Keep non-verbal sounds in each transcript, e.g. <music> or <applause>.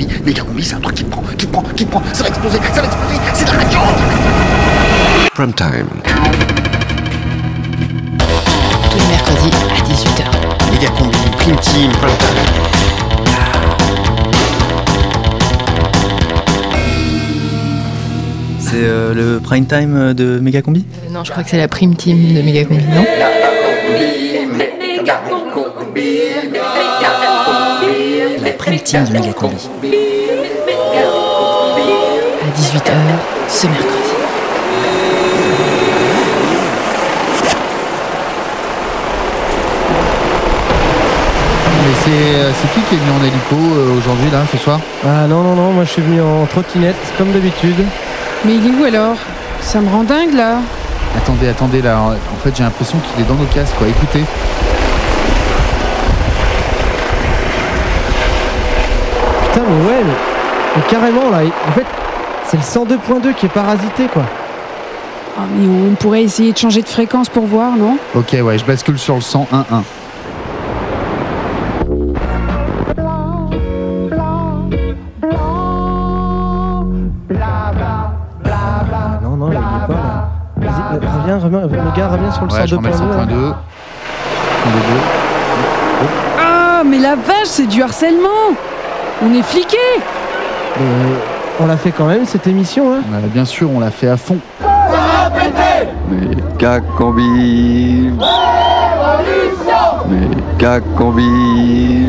combi. Méga combi, c'est un truc qui prend, qui prend, qui prend. Ça va exploser, ça va exploser. C'est de la radio. Prime time. Tous les mercredis à 18h. Méga combi, prime team, prime time. C'est euh, le prime time de Megacombi? Euh, non, je crois que c'est la prime team de Megacombi, non? Team de Megacombi. À 18h ce mercredi. Mais c'est euh, c'est qui qui est venu en hélico euh, aujourd'hui là ce soir? Ah non, non, non, moi je suis venu en trottinette, comme d'habitude. Mais il est où alors? Ça me rend dingue là. Attendez, attendez là. En fait j'ai l'impression qu'il est dans nos casques quoi. Écoutez. Ouais, mais, mais carrément là, en fait, c'est le 102.2 qui est parasité quoi. Ah, mais on pourrait essayer de changer de fréquence pour voir, non? Ok ouais, je bascule sur le 101.1. Ah, non, non, il est pas là. Vas-y, euh, reviens, reviens, le gars, reviens sur le Ouais, je remets le 102.2. là. 100.2. 102.2. Ah, mais la vache, c'est du harcèlement On est fliqués Mais on l'a fait quand même cette émission, hein. Ouais, bien sûr, on l'a fait à fond. Méga combi. Méga combi.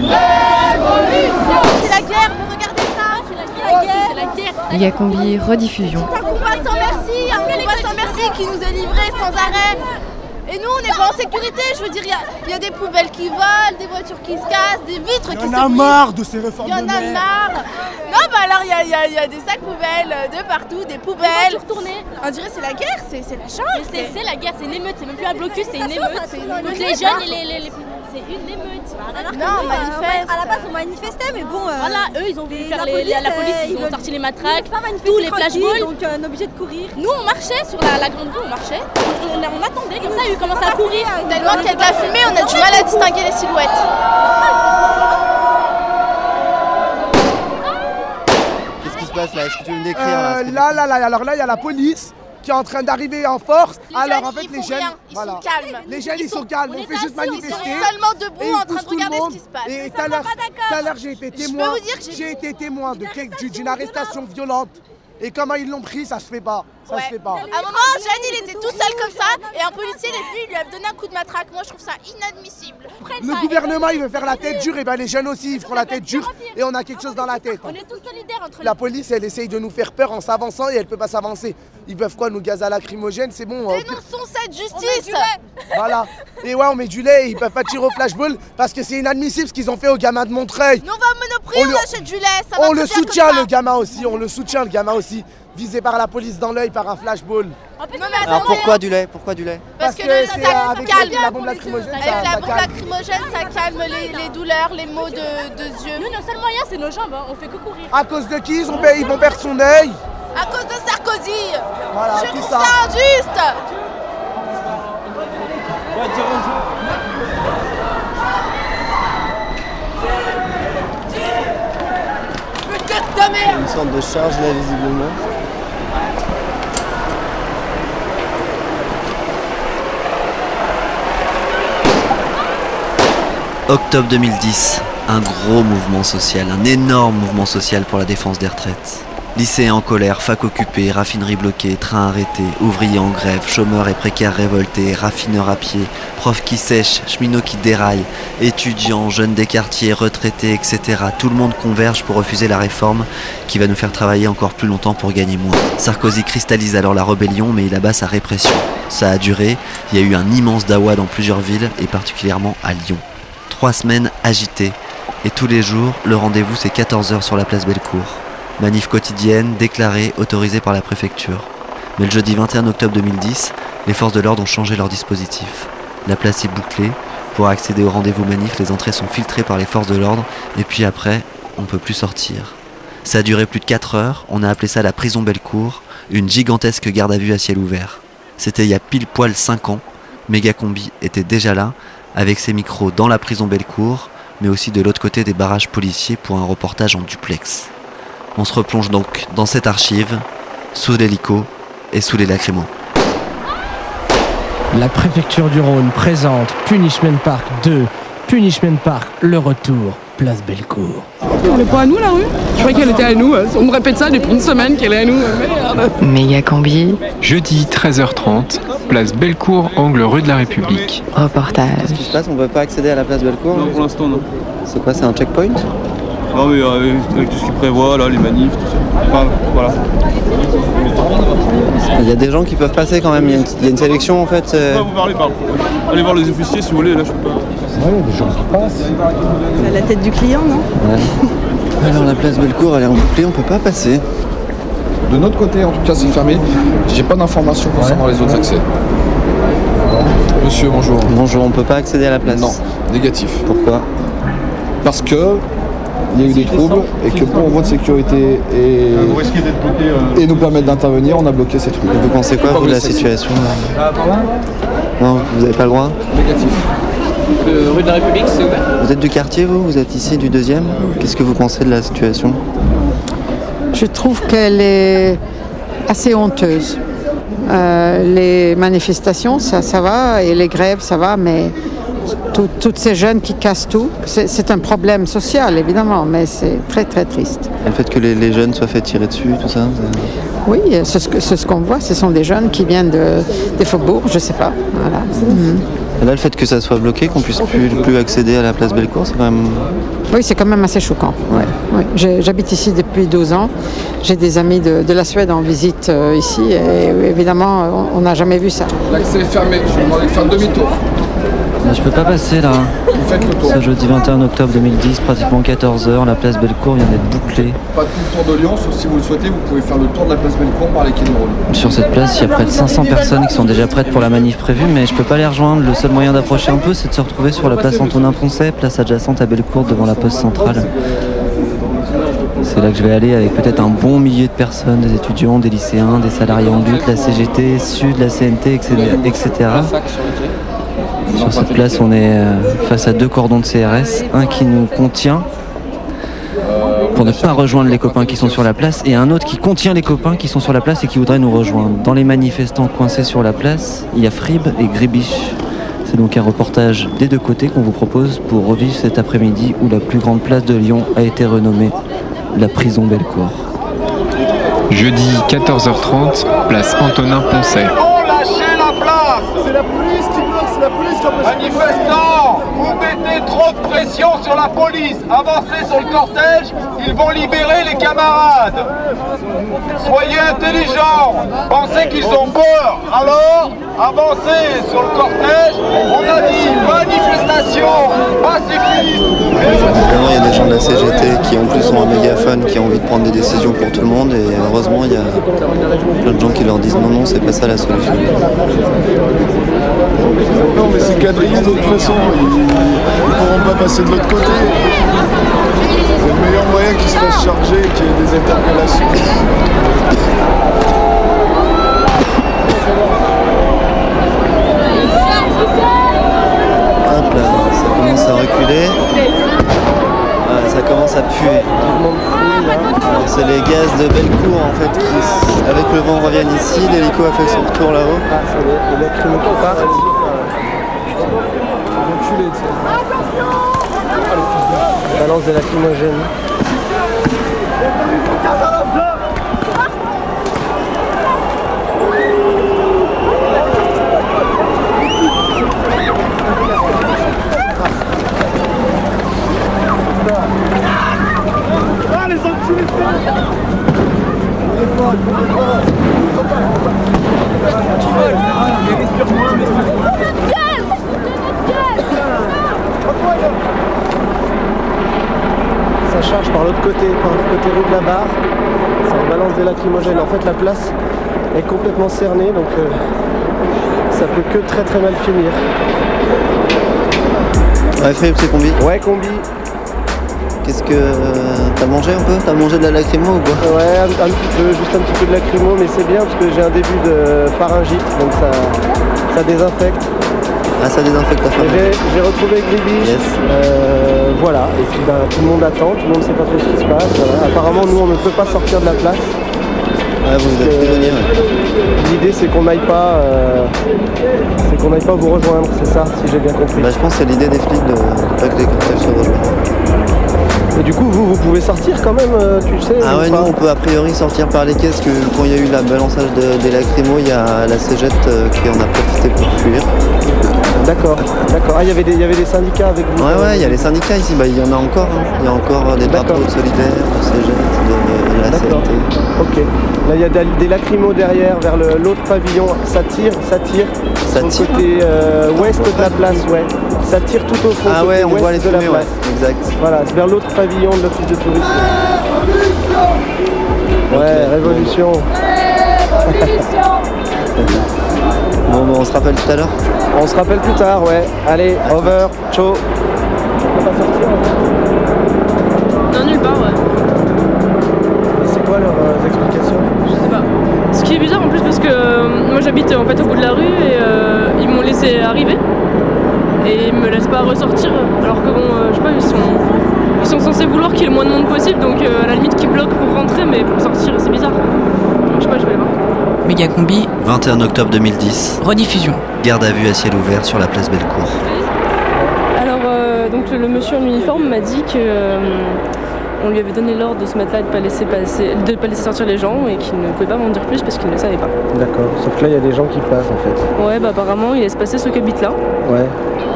C'est la guerre, vous regardez ça C'est la guerre, c'est la guerre. Rediffusion. Un combat sans merci, un combat sans merci qui nous est livré sans arrêt. Et nous, on n'est pas en sécurité, je veux dire, il y a- il y, a des poubelles qui volent, des voitures qui se cassent, des vitres qui se brisent. de ces réformes Il y en a marre. Non, bah alors, il y a, il y a- il y a des sacs poubelles de partout, des poubelles. On dirait c'est la guerre, c'est la jungle. C'est la guerre, c'est une émeute, c'est même plus un blocus, c'est une émeute. c'est une Donc émeute. les jeunes, et les, les- les- c'est une émeute. Non, manifeste. À la base, on manifestait, mais bon. euh, Voilà, eux ils ont voulu faire la les, police, la, la police, euh, ils ils ont sorti les matraques, tous les flashballs. Donc euh, on est obligé de courir. Nous on marchait sur la, la grande rue, on marchait, on, on- on attendait, comme ça ils commencent à courir. Tellement qu'il y a de la fumée, on a du mal à distinguer les silhouettes. Qu'est-ce qui se passe là? Est-ce que tu veux me décrire Euh, là, là, là, là, alors là, il y a la police qui est en train d'arriver en force. Les alors jeunes, en fait, ils les jeunes, rien, ils voilà. sont calmes. Les jeunes, ils, sont, sont- calmes. on fait juste on Ils sont manifester. seulement Et debout ils en train de regarder ce qui se passe. Et tout à l'heure, j'ai été témoin. j'ai- été témoin d'une arrestation violente. Et comment ils l'ont pris, ça se fait pas. Ça Ouais. se fait pas. À un moment, Jeanne, il était tout seul comme ça, et un policier il est venu, il lui a donné un coup de matraque. Moi, je trouve ça inadmissible. Le gouvernement, il veut faire la tête dure, et ben les jeunes aussi, ils feront la tête dure, et on a quelque chose dans la tête. On est tous solidaires entre La police, elle essaye de nous faire peur en s'avançant et elle peut pas s'avancer. Ils peuvent quoi, nous gaz à lacrymogène, c'est bon. euh, Dénonçons cette justice. Voilà. Et ouais, on met du lait, ils peuvent pas tirer au flashball parce que c'est inadmissible ce qu'ils ont fait au gamin de Montreuil. Nous, on va au Monoprix, On on, le- achète du lait. Ça va On le soutient, le gamin aussi, on le soutient, le gamin aussi. Visé par la police dans l'œil par un flashball. Non, mais Alors attendez, pourquoi du lait Pourquoi du lait Parce que, que le, c'est ça avec calme. la bombe lacrymogène, Avec ça- la ça bombe calme. lacrymogène, ça calme les, les douleurs, les maux de, de yeux. Nous, notre seul moyen, c'est nos jambes, hein. on fait que courir. À cause de qui? Ils, ont, ils vont perdre son œil À cause de Sarkozy. Voilà, Je tout trouve ça. ça injuste. Ta mère. Une sorte de charge là visiblement. Octobre 2010, un gros mouvement social, un énorme mouvement social pour la défense des retraites. Lycéens en colère, fac occupée, raffinerie bloquée, train arrêté, ouvriers en grève, chômeurs et précaires révoltés, raffineurs à pied, profs qui sèchent, cheminots qui déraillent, étudiants, jeunes des quartiers, retraités, etc. Tout le monde converge pour refuser la réforme qui va nous faire travailler encore plus longtemps pour gagner moins. Sarkozy cristallise alors la rébellion mais il abat sa répression. Ça a duré, il y a eu un immense dawa dans plusieurs villes et particulièrement à Lyon. Trois semaines agitées et tous les jours le rendez-vous c'est 14h sur la place Bellecour. Manif quotidienne, déclarée, autorisée par la préfecture. Mais le jeudi 21 octobre 2010, les forces de l'ordre ont changé leur dispositif. La place est bouclée. Pour accéder au rendez-vous manif, les entrées sont filtrées par les forces de l'ordre. Et puis après, on peut plus sortir. Ça a duré plus de 4 heures. On a appelé ça la prison Bellecour. Une gigantesque garde à vue à ciel ouvert. C'était il y a pile poil 5 ans. Megacombi était déjà là, avec ses micros dans la prison Bellecour, mais aussi de l'autre côté des barrages policiers pour un reportage en duplex. On se replonge donc dans cette archive, sous l'hélico et sous les lacrymos. La préfecture du Rhône présente Punishment Park 2, Punishment Park, le retour, place Bellecour. Elle est pas à nous la rue? Je croyais qu'elle était à nous. hein. On me répète ça depuis une semaine qu'elle est à nous. Merde. Méga combi, Jeudi 13h30, place Bellecour, angle rue de la République. reportage. Qu'est-ce qui se passe? On peut pas accéder à la place Bellecour? Non, pour l'instant, non. C'est quoi C'est un checkpoint? Non, mais euh, avec tout ce qu'il prévoit, là, les manifs, tout ça. Enfin, voilà. Il y a des gens qui peuvent passer quand même, il y a une, il y a une sélection en fait. Vous pardon. Allez voir les officiers si vous voulez, là, je peux pas. À la tête du client, non? <laughs> Alors la place Bellecour elle est embouclée, on peut pas passer. De notre côté, en tout cas, c'est fermé. J'ai pas d'informations concernant les autres accès. Monsieur, bonjour. Bonjour, on peut pas accéder à la place. Non, négatif. Pourquoi? Parce que il y a eu des troubles et que pour votre sécurité et, euh, et nous permettre d'intervenir, on a bloqué ces trucs. Vous pensez quoi vous de la situation là? Non, vous avez pas le droit? Négatif. rue de la République, c'est ouvert Vous êtes du quartier vous? Vous êtes ici du deuxième? Qu'est-ce que vous pensez de la situation? Je trouve qu'elle est assez honteuse. Euh, les manifestations, ça, ça va, et les grèves, ça va, mais tout- toutes ces jeunes qui cassent tout, c'est un problème social, évidemment, mais c'est très, très triste. Le fait que les, les jeunes soient fait tirer dessus, tout ça Oui, c'est ce qu'on voit, ce sont des jeunes qui viennent de, des faubourgs, je sais pas. Voilà. Mhm. Et Là, le fait que ça soit bloqué, qu'on puisse plus, plus accéder à la place Bellecour, c'est quand même. Oui, c'est quand même assez choquant. Ouais, ouais. J'ai- J'habite ici depuis 12 ans. J'ai des amis de, de la Suède en visite euh, ici et évidemment, on- n'a jamais vu ça. L'accès est fermé. Je vous demande de faire demi-tour. je peux pas passer là. Faites le tour. Ce jeudi 21 octobre 2010, pratiquement 14h, la place Bellecour vient d'être bouclée. Pas tout le tour de Lyon, sauf si vous le souhaitez, vous pouvez faire le tour de la place Bellecour par les quais de. Sur cette place, il y a près de 500 personnes qui sont déjà prêtes pour la manif prévue, mais je peux pas les rejoindre. Le seul moyen d'approcher un peu, c'est de se retrouver sur la place Antonin Poncet, place adjacente à Bellecour devant la poste centrale. C'est là que je vais aller avec peut-être un bon millier de personnes, des étudiants, des lycéens, des salariés en lutte, la CGT, Sud, la CNT, etc. etc. Sur cette place, on est euh, face à deux cordons de CRS, un qui nous contient pour ne pas rejoindre les copains qui sont sur la place et un autre qui contient les copains qui sont sur la place et qui voudraient nous rejoindre. Dans les manifestants coincés sur la place, il y a Frib et Gribiche. C'est donc un reportage des deux côtés qu'on vous propose pour revivre cet après-midi où la plus grande place de Lyon a été renommée la prison Bellecour. Jeudi 14h30, place Antonin Poncet. Lâchez la place C'est la police qui la police Manifestants, vous mettez trop de pression sur la police. Avancez sur le cortège, ils vont libérer les camarades. Soyez intelligents, pensez qu'ils ont peur. Alors, avancez sur le cortège. On a dit manifestation pacifiste. Maintenant, il y a des gens de la CGT qui en plus ont un mégaphone, qui ont envie de prendre des décisions pour tout le monde et heureusement il y a plein de gens qui leur disent non non c'est pas ça la solution. Non, mais c'est quadrillé de toute façon. Ils ne pourront pas passer de l'autre côté. C'est le meilleur moyen qu'ils se fassent charger et qu'il y ait des interpellations. Hop là, ça commence à reculer. Ouais, ça commence à puer. Alors, C'est les gaz de Bellecour en fait qui, avec le vent reviennent ici, l'hélico a fait son retour là-haut. Balance des lacrymogènes. Ah les enculés Ça charge par l'autre côté, par l'autre côté rue de la barre. Ça balance des lacrymogènes. En fait, la place est complètement cernée, donc euh, ça peut que très très mal finir. Ouais c'est combi Ouais combi. Qu'est-ce que. euh, T'as mangé un peu? T'as mangé de la lacrymo ou quoi? Ouais, un, un petit peu, juste un petit peu de lacrymo, mais c'est bien parce que j'ai un début de pharyngite, donc ça, ça désinfecte. Ah, ça désinfecte Et pharmacie. J'ai retrouvé Gribiche. Yes. Euh, voilà. Et puis bah, tout le monde attend, tout le monde ne sait pas trop ce qui se passe. Voilà. Apparemment, nous, on ne peut pas sortir de la place. Ouais, vous êtes Euh, prisonnier, ouais. L'idée, c'est qu'on n'aille pas, euh, c'est qu'on n'aille pas vous rejoindre, c'est ça, si j'ai bien compris. Bah, je pense que c'est l'idée des flics de pas que les se rejoignent. Et du coup, vous, vous pouvez sortir quand même, euh, tu sais Ah ou ouais, nous on peut a priori sortir par les caisses que quand il y a eu la balançage de- des lacrymos, il y a la cégette euh, qui en a profité pour fuir. D'accord, d'accord. Ah, il y avait des- syndicats avec vous Ouais, ouais, il y a les syndicats ici, bah, il y en a encore. hein. Il y a encore euh, des drapeaux de solidaires, de cégette, de, de la. CNT. Ok. Là, il y a des, lacrymos derrière, vers l'autre pavillon. Ça tire, ça tire. Ça sur tire le côté euh, ouest de la place, ouais. Ça tire tout au fond. Ah ouais, on voit les de la fumées, ouais, place. exact. Voilà, c'est vers l'autre pavillon de l'office de tourisme. Ouais, révolution. Bon, bon, on se rappelle tout à l'heure On se rappelle plus tard, ouais. Allez, over, ciao. On va pas sortir. Non, nulle part, ouais. C'est quoi leurs euh, explications? Je sais pas. Ce qui est bizarre en plus parce que euh, moi j'habite en fait au bout de la rue et euh, ils m'ont laissé arriver et ils me laissent pas ressortir alors que bon euh, je sais pas ils sont ils sont censés vouloir qu'il y ait le moins de monde possible donc euh, à la limite qu'ils bloquent pour rentrer mais pour sortir c'est bizarre. Donc, je sais pas je vais voir. Méga combi, 21 octobre 2010. rediffusion. Garde à vue à ciel ouvert sur la place Bellecour. Alors euh, donc le monsieur en uniforme m'a dit que euh, on lui avait donné l'ordre de se mettre là et de pas laisser passer de pas laisser sortir les gens et qu'il ne pouvait pas m'en dire plus parce qu'il ne le savait pas. D'accord, sauf que là, il y a des gens qui passent en fait. Ouais bah apparemment il laisse passer ceux qui habitent là. Ouais.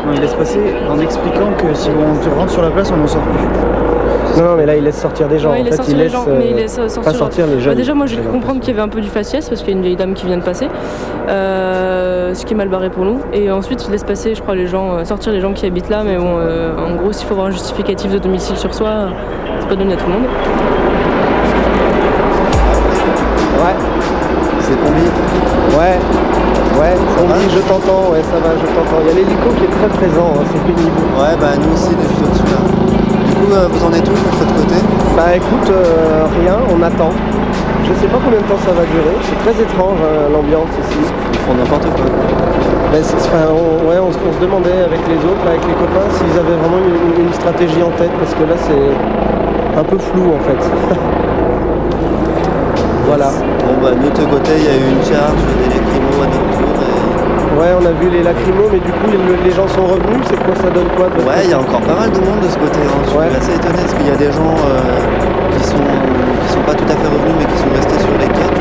Non, il laisse passer en expliquant que si on te rentre sur la place, on n'en sort plus. Non, non, mais là, il laisse sortir des gens. Ouais, en il laisse fait, sortir les gens, mais il laisse euh, sortir, Pas sortir les Bah, jeunes. déjà, moi, j'ai cru comprendre qu'il y avait un peu du faciès parce qu'il y a une vieille dame qui vient de passer, euh, ce qui est mal barré pour nous. Et ensuite, il laisse passer, je crois, les gens, euh, sortir les gens qui habitent là. Mais bon, euh, en gros, s'il faut avoir un justificatif de domicile sur soi, c'est pas donné à tout le monde. Ouais. C'est combi Ouais. Ouais, combi, je t'entends, ouais, ça va, je t'entends. Il y a l'hélico qui est très présent, hein, c'est pénible. Ouais, bah nous aussi, juste au-dessus là. Du coup, euh, vous en êtes où de votre côté? Bah écoute, euh, rien, on attend. Je sais pas combien de temps ça va durer. C'est très étrange hein, l'ambiance ici. Ils font n'importe quoi. Ben, enfin, on, ouais, on, se- on se demandait avec les autres, avec les copains, s'ils avaient vraiment une, une stratégie en tête, parce que là c'est un peu flou en fait. <laughs> voilà. Bon, bah de notre côté, il y a eu une charge, des lacrymos à notre tour. Et... Ouais, on a vu les lacrymos, mais du coup les, les gens sont revenus. C'est quoi ça donne quoi Ouais, il y a encore pas mal de monde de ce côté. hein. Je suis assez étonné parce qu'il y a des gens euh, qui sont qui sont pas tout à fait revenus mais qui sont restés sur les vois.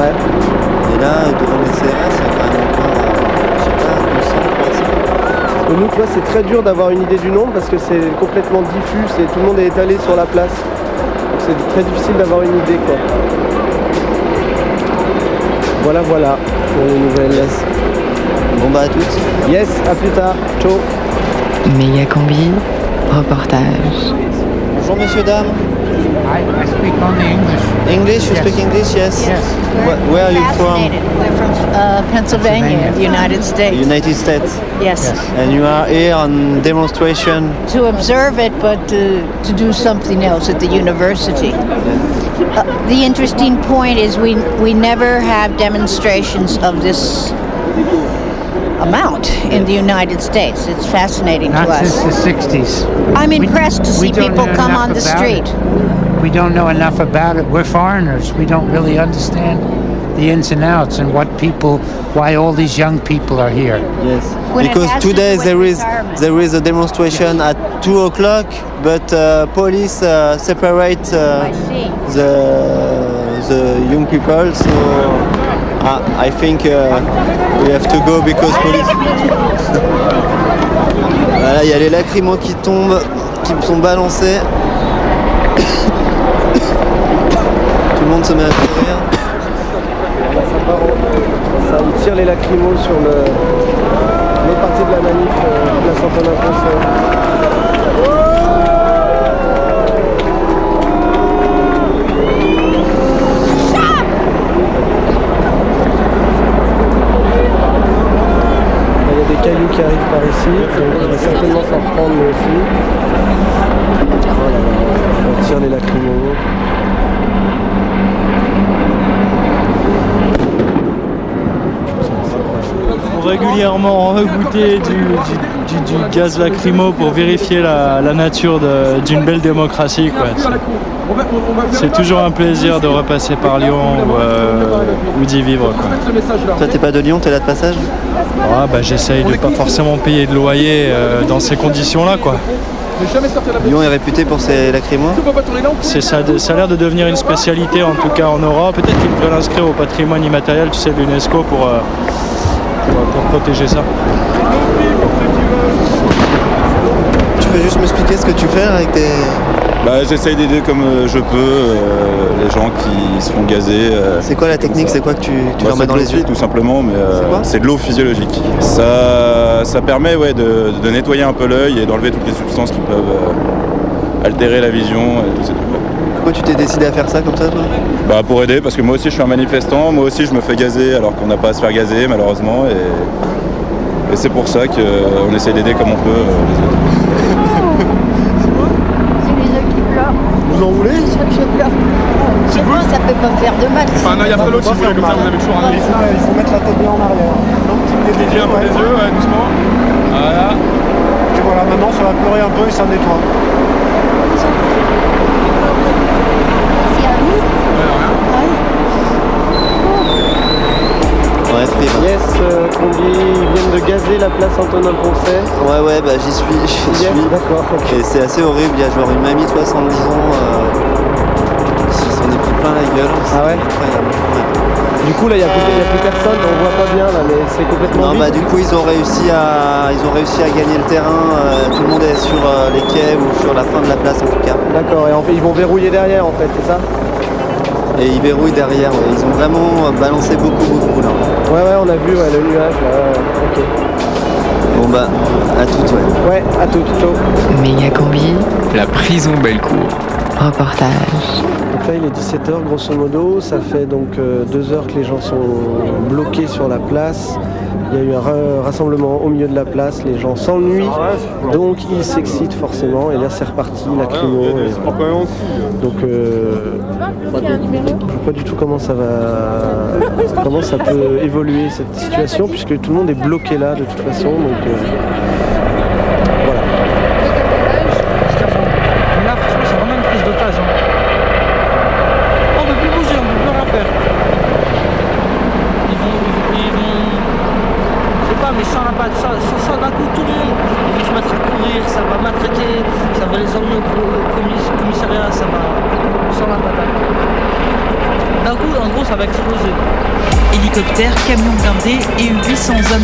Ouais. Et là, devant les CRS, il y a 200, 300. Parce que nous, tu vois, c'est très dur d'avoir une idée du nombre parce que c'est complètement diffus, c'est tout le monde est étalé sur la place. Donc c'est très difficile d'avoir une idée quoi. Voilà voilà pour les nouvelles. Bon bah à toutes. Yes, à plus tard. Ciao. Méga combi, reportage. Bonjour messieurs, dames. I, I speak only English. English, you speak English, yes? Yes. Where, where are you from? We're from uh, Pennsylvania, the United States. United States. Yes. yes. And you are here on demonstration. To observe it, but to, to do something else at the university. Uh, the interesting point is we we never have demonstrations of this amount in the United States. It's fascinating Not to us. since the 60s. I'm We- impressed to see people come on the street. it. We don't know enough about it. We're foreigners. We don't really understand the ins and outs and what people, why all these young people are here. Yes. When because today there is there is a demonstration at two o'clock, but uh, police uh, separate uh, the the young people. So uh, I think uh, we have to go because police. <laughs> voilà, il y a les lacrymos qui tombent, qui sont balancés. Tout le monde se met à courir. Ça part ça, ils tirent les lacrymos sur le l'autre partie de la manif, euh, place. Il a des cailloux qui arrivent par ici, donc on va certainement s'en reprendre nous aussi. On tire les lacrymos. On régule régulièrement regoûter du, du- du- du gaz lacrymo pour vérifier la, la nature d'une belle démocratie. C'est- toujours un plaisir de repasser par Lyon ou, euh, ou d'y vivre. quoi. Toi, t'es pas de Lyon, t'es là de passage? Ah, bah, J'essaye de pas forcément payer de loyer euh, dans ces conditions-là. quoi. Lyon est réputé pour ses lacrymos C'est ça, ça a l'air de devenir une spécialité en tout cas en Europe. Peut-être qu'ils devraient l'inscrire au patrimoine immatériel, tu sais, de l'UNESCO pour, euh, pour, pour protéger ça. Tu peux juste m'expliquer ce que tu fais avec tes... Bah, J'essaye d'aider comme euh, je peux euh, les gens qui se font gazer. euh, C'est quoi la technique? C'est quoi que tu, tu Bah, leur mets dans les yeux? tout simplement, mais euh, C'est quoi? c'est de l'eau physiologique. Ça, ça permet ouais, de, de nettoyer un peu l'œil et d'enlever toutes les substances qui peuvent euh, altérer la vision et ces trucs-là. Pourquoi tu t'es décidé à faire ça comme ça, toi Bah, pour aider, parce que moi aussi je suis un manifestant, moi aussi je me fais gazer alors qu'on n'a pas à se faire gazer malheureusement. Et, et c'est pour ça qu'on essaie d'aider comme on peut euh, les autres. C'est les œufs qui pleurent. Vous en voulez Les œufs qui pleurent. C'est bon, ça peut pas me faire de mal. Enfin, non, il y a pas l'autre si vous voulez, comme ça vous avez toujours un Il faut, il faut mettre la tête bien en arrière. Dédié un peu les yeux, doucement. Voilà. Et voilà, maintenant ça va pleurer un peu et ça nettoie. C'est à nous Yes, euh, Combi, ils viennent de gazer la place Antonin Poncet. Ouais, ouais, bah j'y suis, <laughs> j'y Yes, suis. d'accord. ok. Et c'est assez horrible, il y a genre une mamie de 70 ans euh, qui s'en est pris plein la gueule. Ah ouais Incroyable. Du coup, là, il n'y a, a plus personne, on voit pas bien là, mais c'est complètement Non, vide. bah du coup ils ont réussi à, ils ont réussi à gagner le terrain. euh, tout le monde est sur euh, les quais ou sur la fin de la place en tout cas. D'accord, et en fait, ils vont verrouiller derrière en fait, c'est ça? Et ils verrouillent derrière. ouais. Ils ont vraiment balancé beaucoup, beaucoup là. Ouais, ouais, on a vu ouais, le nuage là. Ok. Bon bah, à toutes, ouais. Ouais, à tout, ciao. Méga combi, La prison Bellecour. reportage. Donc là, il est 17h grosso modo. Ça fait donc euh, deux heures que les gens sont bloqués sur la place. Il y a eu un ra- rassemblement au milieu de la place. Les gens s'ennuient, donc ils s'excitent forcément. Et là, c'est reparti, la crimo. et- Donc, euh, je vois pas du tout comment ça va, comment ça peut évoluer cette situation, puisque tout le monde est bloqué là de toute façon. Donc, euh,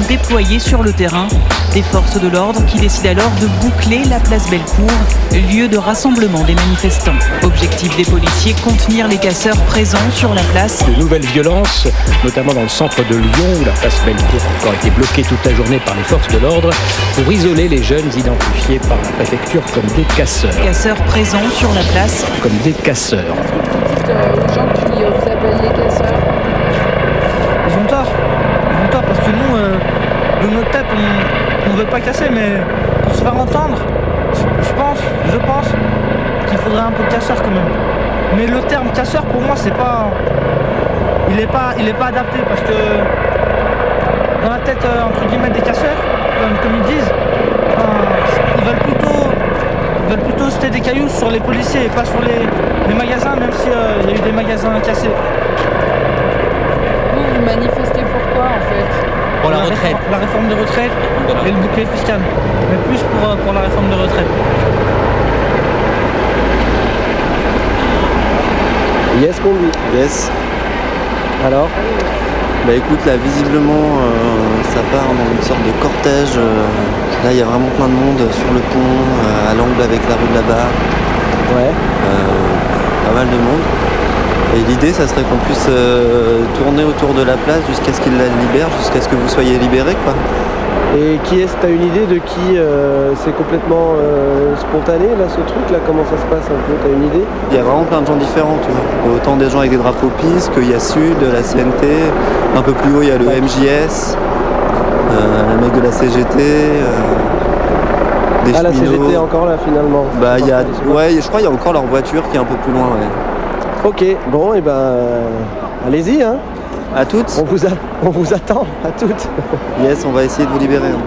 déployés sur le terrain. Des forces de l'ordre qui décident alors de boucler la place Bellecour, lieu de rassemblement des manifestants. Objectif des policiers, contenir les casseurs présents sur la place. De nouvelles violences, notamment dans le centre de Lyon, où la place Bellecour a encore été bloquée toute la journée par les forces de l'ordre, pour isoler les jeunes identifiés par la préfecture comme des casseurs. Casseurs présents sur la place. Comme des casseurs. aux gens qui euh, vous appellent les casseurs. Ils ont tort. Ils ont tort parce que nous, euh, de notre tête, on ne veut pas casser, mais pour se faire entendre, je pense, je pense qu'il faudrait un peu de casseur quand même. Mais le terme casseur, pour moi, c'est pas. Il n'est pas, il est pas adapté parce que dans la tête, euh, entre guillemets, des casseurs, comme, ils disent, euh, ils veulent plutôt. Ils veulent plutôt jeter des cailloux sur les policiers et pas sur les, les magasins, même s'il y a eu des magasins cassés. Vous, vous manifestez pourquoi en fait Pour la réforme de retraite et le bouclier fiscal. Mais plus pour, euh, pour la réforme de retraite. Yes, Combi. Yes. Alors Bah écoute, là visiblement euh, ça part dans une sorte de cortège. euh, là il y a vraiment plein de monde sur le pont, euh, à l'angle avec la rue de la Barre. Ouais. pas mal de monde. Et l'idée ça serait qu'on puisse euh, tourner autour de la place jusqu'à ce qu'ils la libèrent, jusqu'à ce que vous soyez libérés quoi. Et qui est-ce? T'as une idée de qui euh, c'est complètement euh, spontané là ce truc là? Comment ça se passe un peu? T'as une idée? Il y a vraiment plein de gens différents, tu vois. Autant des gens avec des drapeaux PIS qu'il y a Sud, la CNT, un peu plus haut il y a le MJS, le mec de la CGT. des Ah la. CGT encore là finalement Bah il y a, ouais, je crois qu'il y a encore leur voiture qui est un peu plus loin. Ouais. Ok, bon et ben allez-y hein. À toutes On vous, a- on vous attend, à toutes. Yes, on va essayer de vous libérer. hein.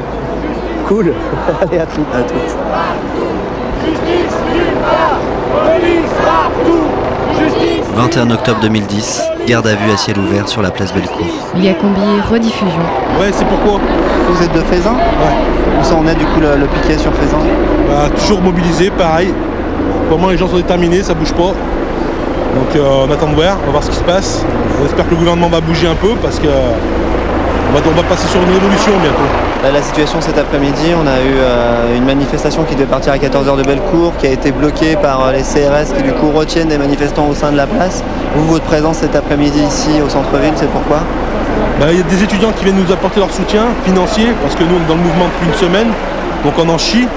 Cool. <laughs> Allez, à toutes. À toutes. 21 octobre 2010, garde à vue à ciel ouvert sur la place Bellecour. Lia Combi, rediffusion. Ouais, c'est pourquoi Vous êtes de Faisan? Ouais. Où ça en est du coup le, le piquet sur Faisan? Bah, toujours mobilisé, pareil. Moment, les gens sont déterminés, ça bouge pas. Donc euh, on attend de voir, on va voir ce qui se passe. On espère que le gouvernement va bouger un peu parce que on va, on va passer sur une révolution bientôt. Là, la situation cet après-midi, on a eu euh, une manifestation qui devait partir à 14h de Bellecour, qui a été bloquée par euh, les CRS qui du coup retiennent des manifestants au sein de la place. Vous, votre présence cet après-midi ici au centre-ville, c'est pourquoi? Bah, Il y a des étudiants qui viennent nous apporter leur soutien financier parce que nous on est dans le mouvement depuis une semaine, donc on en chie.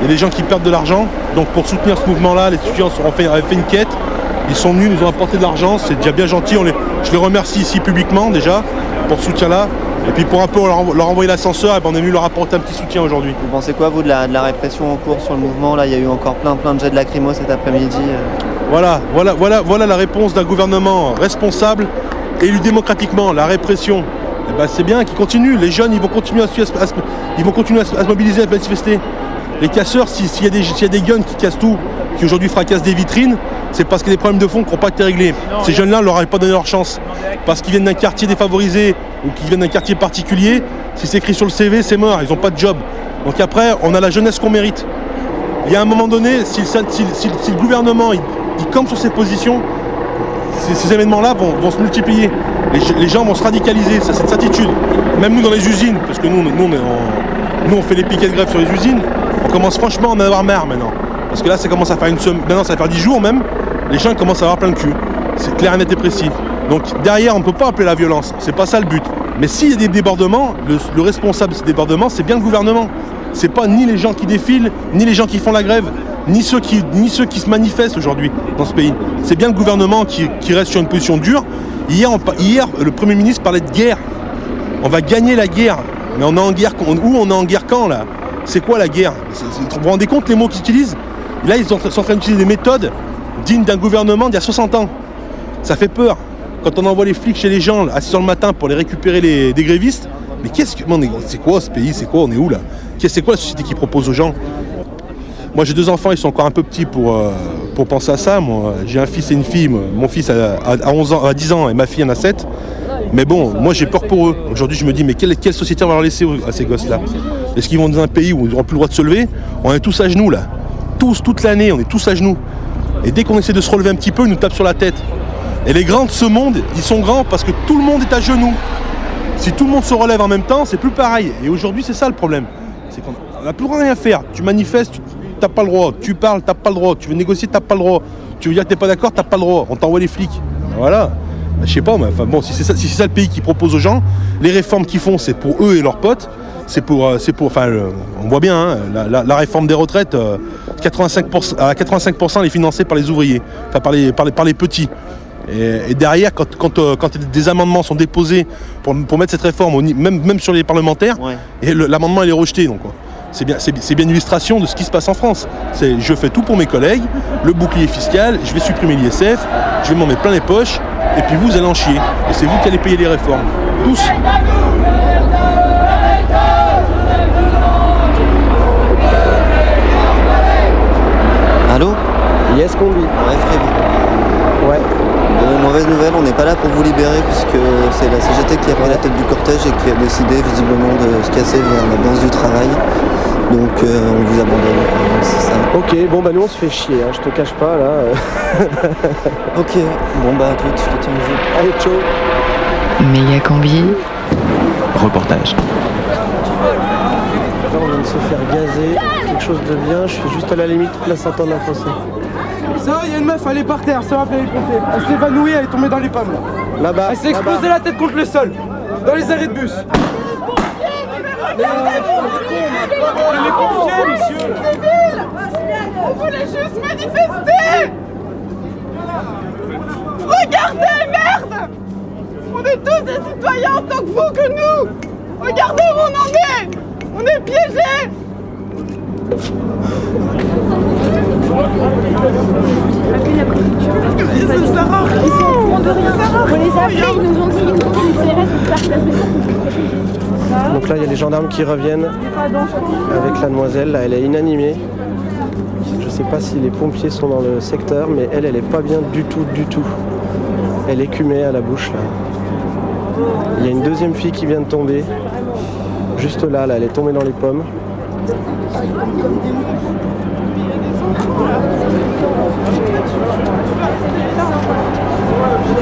Il y a des gens qui perdent de l'argent. Donc pour soutenir ce mouvement-là, les étudiants ont fait une quête. Ils sont venus, nous ont apporté de l'argent, c'est déjà bien gentil. On les- je les remercie ici publiquement déjà pour ce soutien-là. Et puis pour un peu leur, leur envoyer l'ascenseur, et ben, on est venu leur apporter un petit soutien aujourd'hui. Vous pensez quoi, vous, de la, de la répression en cours sur le mouvement Là, il y a eu encore plein plein de jets de lacrymo cet après-midi. euh. Voilà, voilà, voilà, voilà la réponse d'un gouvernement responsable, élu démocratiquement, la répression. Eh ben, c'est bien qu'ils continuent. Les jeunes, ils vont continuer à, se- à ils vont continuer à se, à se mobiliser, à manifester. Les casseurs, si- y, s'il y a des guns qui cassent tout, qui aujourd'hui fracassent des vitrines, c'est parce qu'il y a des problèmes de fond qui n'ont pas été réglés. Ces jeunes-là, on leur a pas donné leur chance. Parce qu'ils viennent d'un quartier défavorisé ou qu'ils viennent d'un quartier particulier, si c'est écrit sur le CV, c'est mort, ils n'ont pas de job. Donc après, on a la jeunesse qu'on mérite. Il y a un moment donné, si, le- si- si- si le gouvernement il, il campe sur ses positions, ces, ces événements-là vont, vont se multiplier. Les, ge- les gens vont se radicaliser, ça c'est une certitude. Même nous dans les usines, parce que nous, nous, on, nous, on fait les piquets de grève sur les usines, on commence franchement à en avoir marre maintenant. Parce que là ça commence à faire une semaine, maintenant ça va faire 10 jours même, les gens commencent à avoir plein de cul. C'est clair, et net et précis. Donc derrière, on ne peut pas appeler la violence, c'est pas ça le but. Mais s'il y a des débordements, le, le responsable de ces débordements, c'est bien le gouvernement. C'est pas ni les gens qui défilent, ni les gens qui font la grève, ni ceux qui, se manifestent aujourd'hui dans ce pays. C'est bien le gouvernement qui, reste sur une position dure. Hier, le Premier ministre parlait de guerre. On va gagner la guerre. Mais on est en guerre quand- où On est en guerre quand là? C'est quoi la guerre? Vous vous rendez compte les mots qu'ils utilisent? Là, ils sont en train d'utiliser des méthodes dignes d'un gouvernement d'il y a 60 ans. Ça fait peur. Quand on envoie les flics chez les gens à 6 heures le matin pour les récupérer des grévistes, mais qu'est-ce que. C'est quoi ce pays C'est quoi On est où là? C'est quoi la société qui propose aux gens? Moi j'ai deux enfants, ils sont encore un peu petits pour, euh, penser à ça. Moi, j'ai un fils et une fille. Mon fils a, a- a 11 ans, a 10 ans et ma fille en a 7. Mais bon, moi j'ai peur pour eux. Aujourd'hui je me dis mais quelle, quelle société on va leur laisser à ces gosses-là? Est-ce qu'ils vont dans un pays où ils n'auront plus le droit de se lever? On est tous à genoux là. Tous, toute l'année, on est tous à genoux. Et dès qu'on essaie de se relever un petit peu, ils nous tapent sur la tête. Et les grands de ce monde, ils sont grands parce que tout le monde est à genoux. Si tout le monde se relève en même temps, c'est plus pareil. Et aujourd'hui, c'est ça le problème. C'est qu'on n'a plus rien à faire. Tu manifestes, tu n'as pas le droit. Tu parles, tu pas le droit. Tu veux négocier, tu pas le droit. Tu veux dire que tu pas d'accord, tu pas le droit. On t'envoie les flics. Voilà. Bah, je sais pas, mais enfin bon, si c'est ça, si c'est ça le pays qui propose aux gens, les réformes qu'ils font, c'est pour eux et leurs potes. C'est pour, euh, c'est pour, enfin, euh, on voit bien, hein, la, la- la réforme des retraites, euh, 85%, à 85% elle est financée par les ouvriers, enfin par les, par les, par les petits. Et, et derrière, quand, quand, euh, quand des amendements sont déposés pour, pour mettre cette réforme, même, même sur les parlementaires, et l'amendement est rejeté. Donc, quoi. c'est bien, c'est, bien une illustration de ce qui se passe en France. C'est je fais tout pour mes collègues, le bouclier fiscal, je vais supprimer l'ISF, je vais m'en mettre plein les poches, et puis vous allez en chier. Et c'est vous qui allez payer les réformes. Tous. Yes, combi. Ouais, Fréby. Ouais. Bon, mauvaise nouvelle, on n'est pas là pour vous libérer puisque c'est la CGT qui a pris la tête du cortège et qui a décidé visiblement de se casser vers la danse du travail. Donc euh, on vous abandonne, c'est ça. Ok, bon bah nous on se fait chier, hein, je te cache pas là. <laughs> ok, bon bah à toutes, je te tiens au jeu. Allez, ciao Méga Combi, Reportage. Là on vient de se faire gazer, quelque chose de bien, je suis juste à la limite, place Saint-Anne fossé Ça, il y a une meuf, elle est par terre, ça va appeler les pompiers. Elle s'est évanouie, elle est tombée dans les pommes là. Là-bas. Elle s'est explosée la tête contre le sol, dans les arrêts de bus. Les pompiers, monsieur On voulait juste manifester Regardez, merde On est tous des citoyens en tant que vous, que nous Regardez où on en est On est piégés Donc là, il y a les gendarmes qui reviennent avec la demoiselle. Là, elle est inanimée. Je sais pas si les pompiers sont dans le secteur, mais elle, elle est pas bien du tout, du tout. Elle écumait à la bouche là. Il y a une deuxième fille qui vient de tomber. Juste là, là, elle est tombée dans les pommes.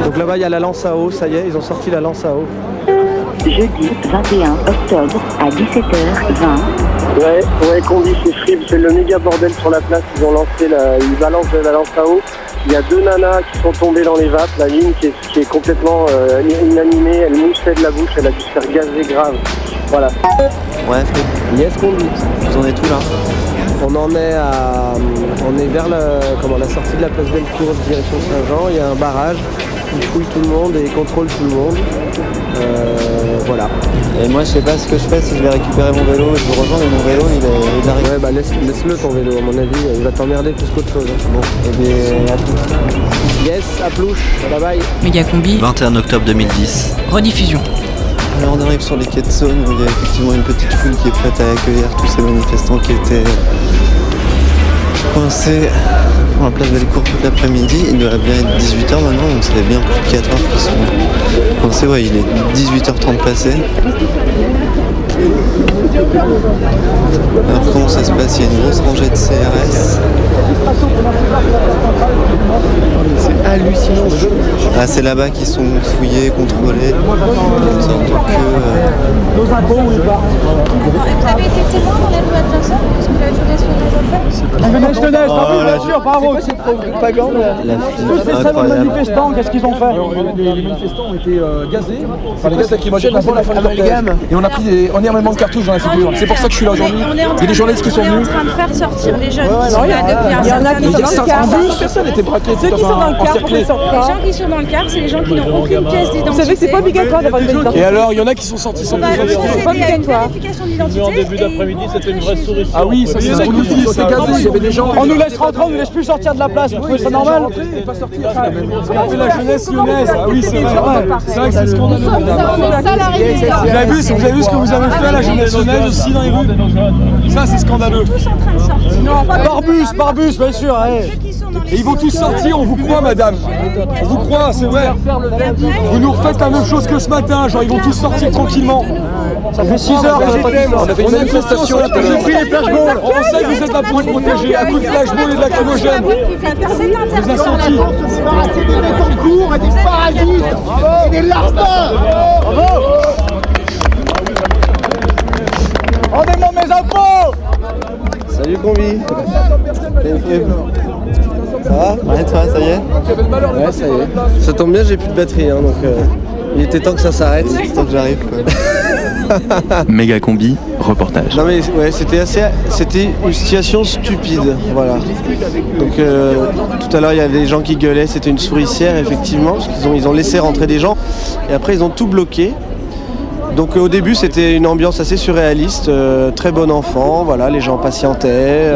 Donc là-bas, il y a la lance à eau, ça y est, ils ont sorti la lance à eau. Jeudi 21 octobre à 17h20. Ouais, ouais, Combi, c'est Frib, c'est le méga bordel sur la place. Ils ont lancé la, ils balancent la lance à eau. Il y a deux nanas qui sont tombées dans les vapes. La ligne qui est, qui est complètement euh, inanimée, elle moussait de la bouche, elle a dû se faire gazer grave. Voilà. Ouais, Yes, Combi. vous en êtes tout là? On en est à, on est vers la, comment, la sortie de la place Bellecour, direction Saint-Jean. Il y a un barrage. Ils fouillent tout le monde et ils contrôlent tout le monde. Euh, voilà. Et moi, je sais pas ce que je fais, si je vais récupérer mon vélo, je vous rejoins, mais mon vélo, il, est, il arrive. Ouais, bah laisse, laisse-le ton vélo, à mon avis. Il va t'emmerder plus qu'autre chose. hein. Bon, et bien, à tout. Yes, à plouche. Bye bye. Mégacombi, 21 octobre 2010. rediffusion. Alors, on arrive sur les quais de Saône où il y a effectivement une petite foule qui est prête à accueillir tous ces manifestants qui étaient coincés pour la place Bellecour toute l'après-midi. Il doit bien être 18h maintenant, donc ça fait bien plus de 4 heures qu'ils sont coincés. Ouais, il est 18h30 passé. Alors comment ça se passe? Il y a une grosse rangée de CRS. C'est hallucinant. Ah, c'est là-bas qu'ils sont fouillés, contrôlés. Une sorte de euh, Nos impôts, où ils partent Vous avez été témoin dans les rues adversaires Parce que la jeunesse fait La jeunesse, la- bien sûr, bravo. propagande La Tous ces de incroyable. manifestants, qu'est-ce qu'ils ont fait? Les manifestants ont été euh, gazés par les gaz lacrymogènes avant la fin du cortège. Et on a pris des- énormément de cartouches dans la figure. C'est pour ça que je suis là aujourd'hui. On est en Il y a train- des journalistes qui sont On est venus. en train de faire sortir les jeunes qui sont là depuis un il y en a certain qui nombre sont de dans temps. le car. Personne n'était braqué, Ceux qui enfin, sont dans le car. Les gens qui sont dans le car, c'est les gens qui n'ont aucune pièce d'identité. Vous savez que c'est pas obligatoire d'avoir une identité. Et alors, il y en a qui sont sortis sans On va pièce procéder d'identité. à une vérification d'identité. En début et- d'après-midi, c'était une vraie souris. Ah oui, ça c'est nous dit, c'était gazé. Il y avait des gens. On nous laisse rentrer, on nous laisse plus sortir de la place. Vous trouvez ça normal On a fait la jeunesse lyonnaise. Ah oui, c'est vrai. C'est vrai que c'est scandaleux. Nous avons des salariés. Vous avez vu, vous avez vu ce que vous avez fait à la jeunesse lyonnaise aussi dans les rues Ça, c'est scandaleux. Tous en train de sortir. Non, pas Barbus, Barbus, bien sûr. Et ils vont tous sortir, on vous croit, madame. On vous croit, c'est vrai. Vous nous refaites la même chose que ce matin, genre ils vont tous sortir tranquillement. Ça fait 6 heures. On a fait une manifestation, J'ai pris les flashballs. On sait que vous êtes là pour nous protéger, à coup de flashball et de lacrymogène. C'est Vous a senti. des concours et des parasites et des larcins Rendez-moi mes impôts Salut Combi Ça va? Ouais, toi, ça y est Ouais, ça y est. Ça tombe bien, j'ai plus de batterie, hein, donc euh, il était temps que ça s'arrête. C'est temps que j'arrive. <laughs> Méga combi, reportage. Non mais ouais, c'était assez, c'était une situation stupide, euh, tout à l'heure il y avait des gens qui gueulaient, c'était une souricière effectivement, parce qu'ils ont, laissé rentrer des gens, et après ils ont tout bloqué. Donc euh, au début c'était une ambiance assez surréaliste, euh, très bon enfant, voilà, les gens patientaient,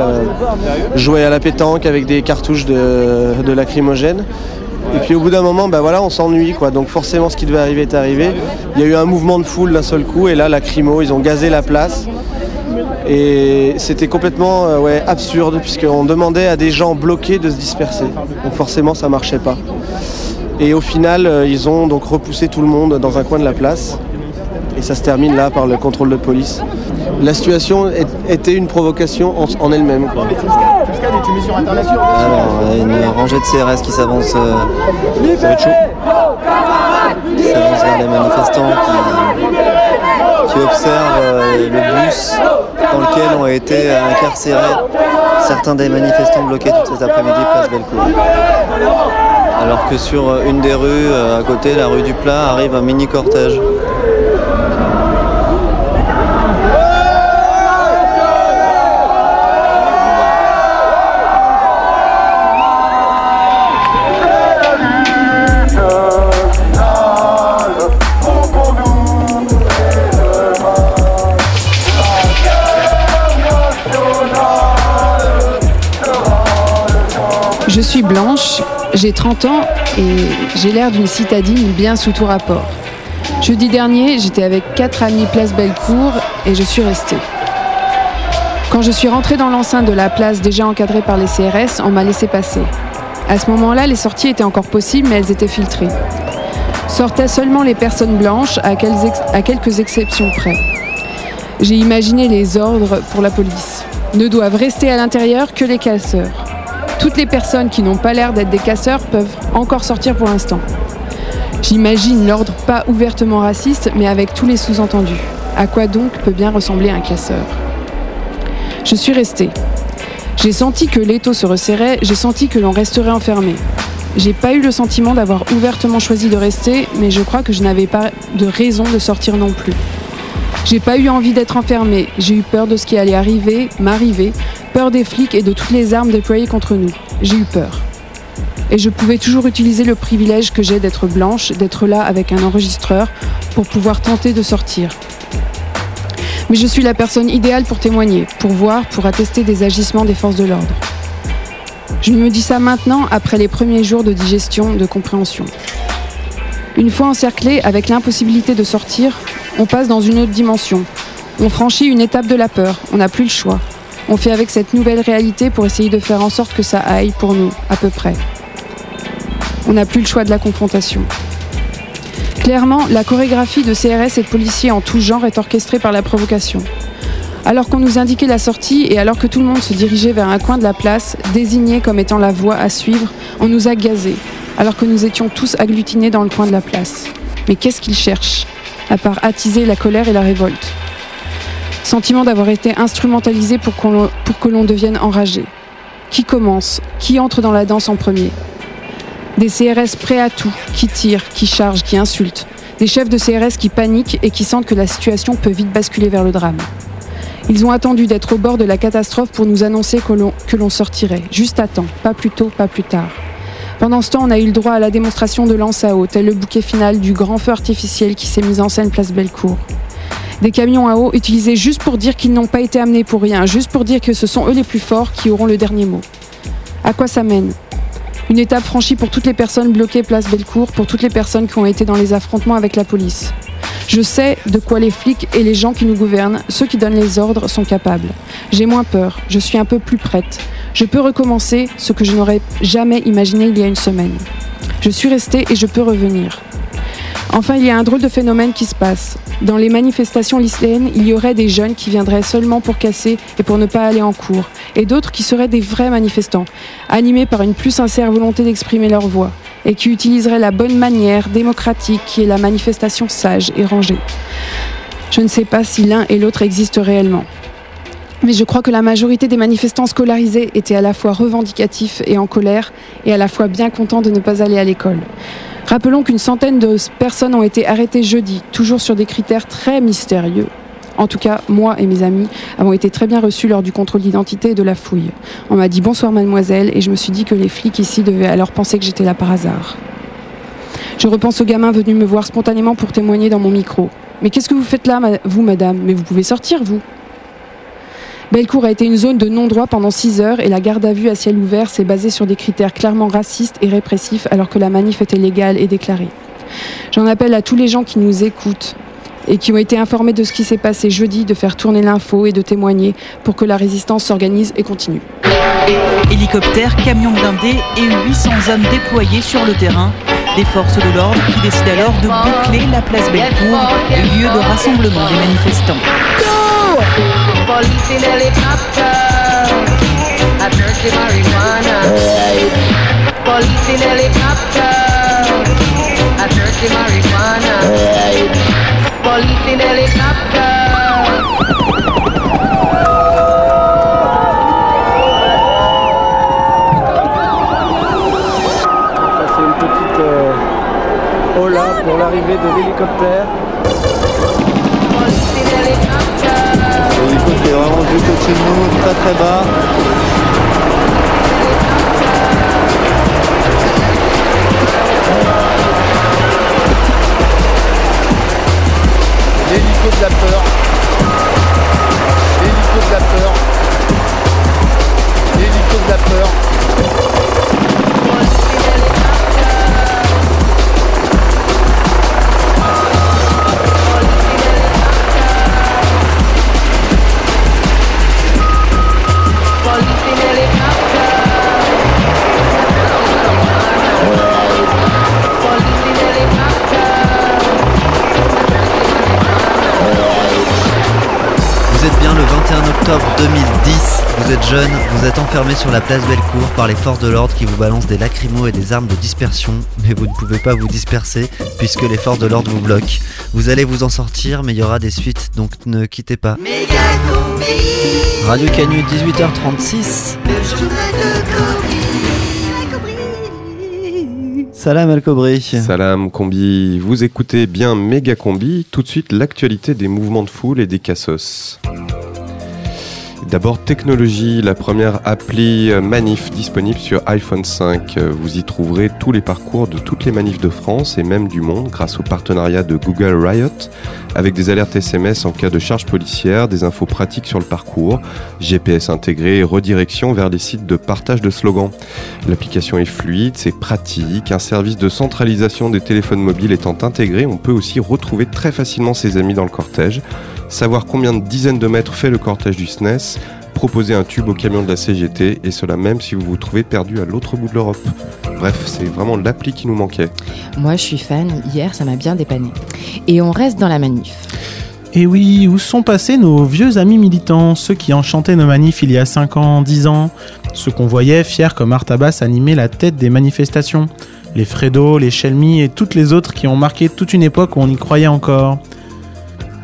jouaient à la pétanque avec des cartouches de, de lacrymogène. Et puis au bout d'un moment, bah voilà, on s'ennuie quoi. Donc forcément, ce qui devait arriver est arrivé. Il y a eu un mouvement de foule d'un seul coup, et là, la crimo, ils ont gazé la place. Et c'était complètement euh, ouais, absurde, puisqu'on demandait à des gens bloqués de se disperser. Donc forcément, ça marchait pas. Et au final, euh, ils ont donc repoussé tout le monde dans un coin de la place. Et ça se termine là par le contrôle de police. La situation est- était une provocation en, en elle-même. Alors, il y a une rangée de CRS qui s'avance. euh, ça va être chaud. Qui s'avance vers les manifestants qui, qui observent euh, le bus dans lequel ont été incarcérés certains des manifestants bloqués toute cet après-midi place Bellecour. Alors que sur euh, une des rues euh, à côté, la rue du Plat, arrive un mini cortège. Je suis Blanche J'ai 30 ans et j'ai l'air d'une citadine bien sous tout rapport. Jeudi dernier, j'étais avec quatre amis place Bellecour et je suis restée. Quand je suis rentrée dans l'enceinte de la place déjà encadrée par les CRS, on m'a laissé passer. À ce moment-là, les sorties étaient encore possibles, mais elles étaient filtrées. Sortaient seulement les personnes blanches, à, à quelques exceptions près. J'ai imaginé les ordres pour la police. Ne doivent rester à l'intérieur que les casseurs. Toutes les personnes qui n'ont pas l'air d'être des casseurs peuvent encore sortir pour l'instant. J'imagine l'ordre pas ouvertement raciste, mais avec tous les sous-entendus. À quoi donc peut bien ressembler un casseur? Je suis restée. J'ai senti que l'étau se resserrait, j'ai senti que l'on resterait enfermé. J'ai pas eu le sentiment d'avoir ouvertement choisi de rester, mais je crois que je n'avais pas de raison de sortir non plus. J'ai pas eu envie d'être enfermé, j'ai eu peur de ce qui allait arriver, m'arriver, peur des flics et de toutes les armes déployées contre nous. J'ai eu peur. Et je pouvais toujours utiliser le privilège que j'ai d'être blanche, d'être là avec un enregistreur pour pouvoir tenter de sortir. Mais je suis la personne idéale pour témoigner, pour voir, pour attester des agissements des forces de l'ordre. Je me dis ça maintenant après les premiers jours de digestion, de compréhension. Une fois encerclé, avec l'impossibilité de sortir, on passe dans une autre dimension. On franchit une étape de la peur, on n'a plus le choix. On fait avec cette nouvelle réalité pour essayer de faire en sorte que ça aille pour nous, à peu près. On n'a plus le choix de la confrontation. Clairement, la chorégraphie de CRS et de policiers en tout genre est orchestrée par la provocation. Alors qu'on nous indiquait la sortie et alors que tout le monde se dirigeait vers un coin de la place, désigné comme étant la voie à suivre, on nous a gazés, alors que nous étions tous agglutinés dans le coin de la place. Mais qu'est-ce qu'ils cherchent à part attiser la colère et la révolte? Sentiment d'avoir été instrumentalisé pour, que l'on devienne enragé. Qui commence Qui entre dans la danse en premier? Des CRS prêts à tout, qui tirent, qui chargent, qui insultent. Des chefs de CRS qui paniquent et qui sentent que la situation peut vite basculer vers le drame. Ils ont attendu d'être au bord de la catastrophe pour nous annoncer que l'on sortirait, juste à temps, pas plus tôt, pas plus tard. Pendant ce temps, on a eu le droit à la démonstration de lance à eau, tel le bouquet final du grand feu artificiel qui s'est mis en scène place Bellecour. Des camions à eau utilisés juste pour dire qu'ils n'ont pas été amenés pour rien, juste pour dire que ce sont eux les plus forts qui auront le dernier mot. À quoi ça mène? Une étape franchie pour toutes les personnes bloquées place Bellecour, pour toutes les personnes qui ont été dans les affrontements avec la police. Je sais de quoi les flics et les gens qui nous gouvernent, ceux qui donnent les ordres, sont capables. J'ai moins peur, je suis un peu plus prête. Je peux recommencer ce que je n'aurais jamais imaginé il y a une semaine. Je suis restée et je peux revenir. Enfin, il y a un drôle de phénomène qui se passe. Dans les manifestations lycéennes, il y aurait des jeunes qui viendraient seulement pour casser et pour ne pas aller en cours, et d'autres qui seraient des vrais manifestants, animés par une plus sincère volonté d'exprimer leur voix, et qui utiliseraient la bonne manière démocratique qui est la manifestation sage et rangée. Je ne sais pas si l'un et l'autre existent réellement. Mais je crois que la majorité des manifestants scolarisés étaient à la fois revendicatifs et en colère, et à la fois bien contents de ne pas aller à l'école. Rappelons qu'une centaine de personnes ont été arrêtées jeudi, toujours sur des critères très mystérieux. En tout cas, moi et mes amis avons été très bien reçus lors du contrôle d'identité et de la fouille. On m'a dit bonsoir mademoiselle et je me suis dit que les flics ici devaient alors penser que j'étais là par hasard. Je repense aux gamins venus me voir spontanément pour témoigner dans mon micro. Mais qu'est-ce que vous faites là, vous, madame? Mais vous pouvez sortir, vous Bellecour a été une zone de non-droit pendant 6 heures et la garde à vue à ciel ouvert s'est basée sur des critères clairement racistes et répressifs alors que la manif était légale et déclarée. J'en appelle à tous les gens qui nous écoutent et qui ont été informés de ce qui s'est passé jeudi de faire tourner l'info et de témoigner pour que la résistance s'organise et continue. Hélicoptères, camions blindés et 800 hommes déployés sur le terrain. Des forces de l'ordre qui décident alors de boucler la place Bellecour, lieu de rassemblement des manifestants. Police in helicopter. Dirty marijuana. Police in helicopter. A dirty marijuana. Police in helicopter. Euh, pour l'arrivée de l'hélicoptère. De nous, très très bas. 2010. Vous êtes jeune, vous êtes enfermé sur la place Bellecour par les forces de l'ordre qui vous balancent des lacrymos et des armes de dispersion, mais vous ne pouvez pas vous disperser puisque les forces de l'ordre vous bloquent. Vous allez vous en sortir, mais il y aura des suites, donc ne quittez pas. Radio Canu 18h36. Salam Al Kobri. Salam Combi, vous écoutez bien Méga Combi, tout de suite l'actualité des mouvements de foule et des cassos. D'abord technologie, la première appli Manif disponible sur iPhone 5. Vous y trouverez tous les parcours de toutes les manifs de France et même du monde grâce au partenariat de Google Riot avec des alertes SMS en cas de charge policière, des infos pratiques sur le parcours, GPS intégré et redirection vers les sites de partage de slogans. L'application est fluide, c'est pratique, un service de centralisation des téléphones mobiles étant intégré, on peut aussi retrouver très facilement ses amis dans le cortège savoir combien de dizaines de mètres fait le cortège du SNES, proposer un tube au camion de la CGT, et cela même si vous vous trouvez perdu à l'autre bout de l'Europe. Bref, c'est vraiment l'appli qui nous manquait. Moi, je suis fan. Hier, ça m'a bien dépanné. Et on reste dans la manif. Et oui, où sont passés nos vieux amis militants, ceux qui enchantaient nos manifs il y a 5 ans, 10 ans, ceux qu'on voyait fiers comme Artabas animer la tête des manifestations, les Fredo, les Shelmy et toutes les autres qui ont marqué toute une époque où on y croyait encore.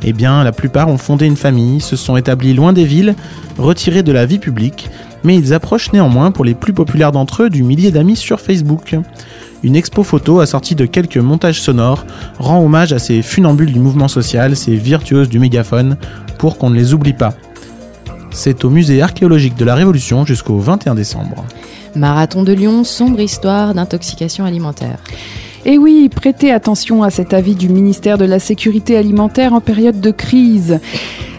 Eh bien, la plupart ont fondé une famille, se sont établis loin des villes, retirés de la vie publique, mais ils approchent néanmoins pour les plus populaires d'entre eux du millier d'amis sur Facebook. Une expo photo assortie de quelques montages sonores rend hommage à ces funambules du mouvement social, ces virtuoses du mégaphone, pour qu'on ne les oublie pas. C'est au musée archéologique de la Révolution jusqu'au 21 décembre. Marathon de Lyon, sombre histoire d'intoxication alimentaire. Et oui, prêtez attention à cet avis du ministère de la Sécurité alimentaire en période de crise.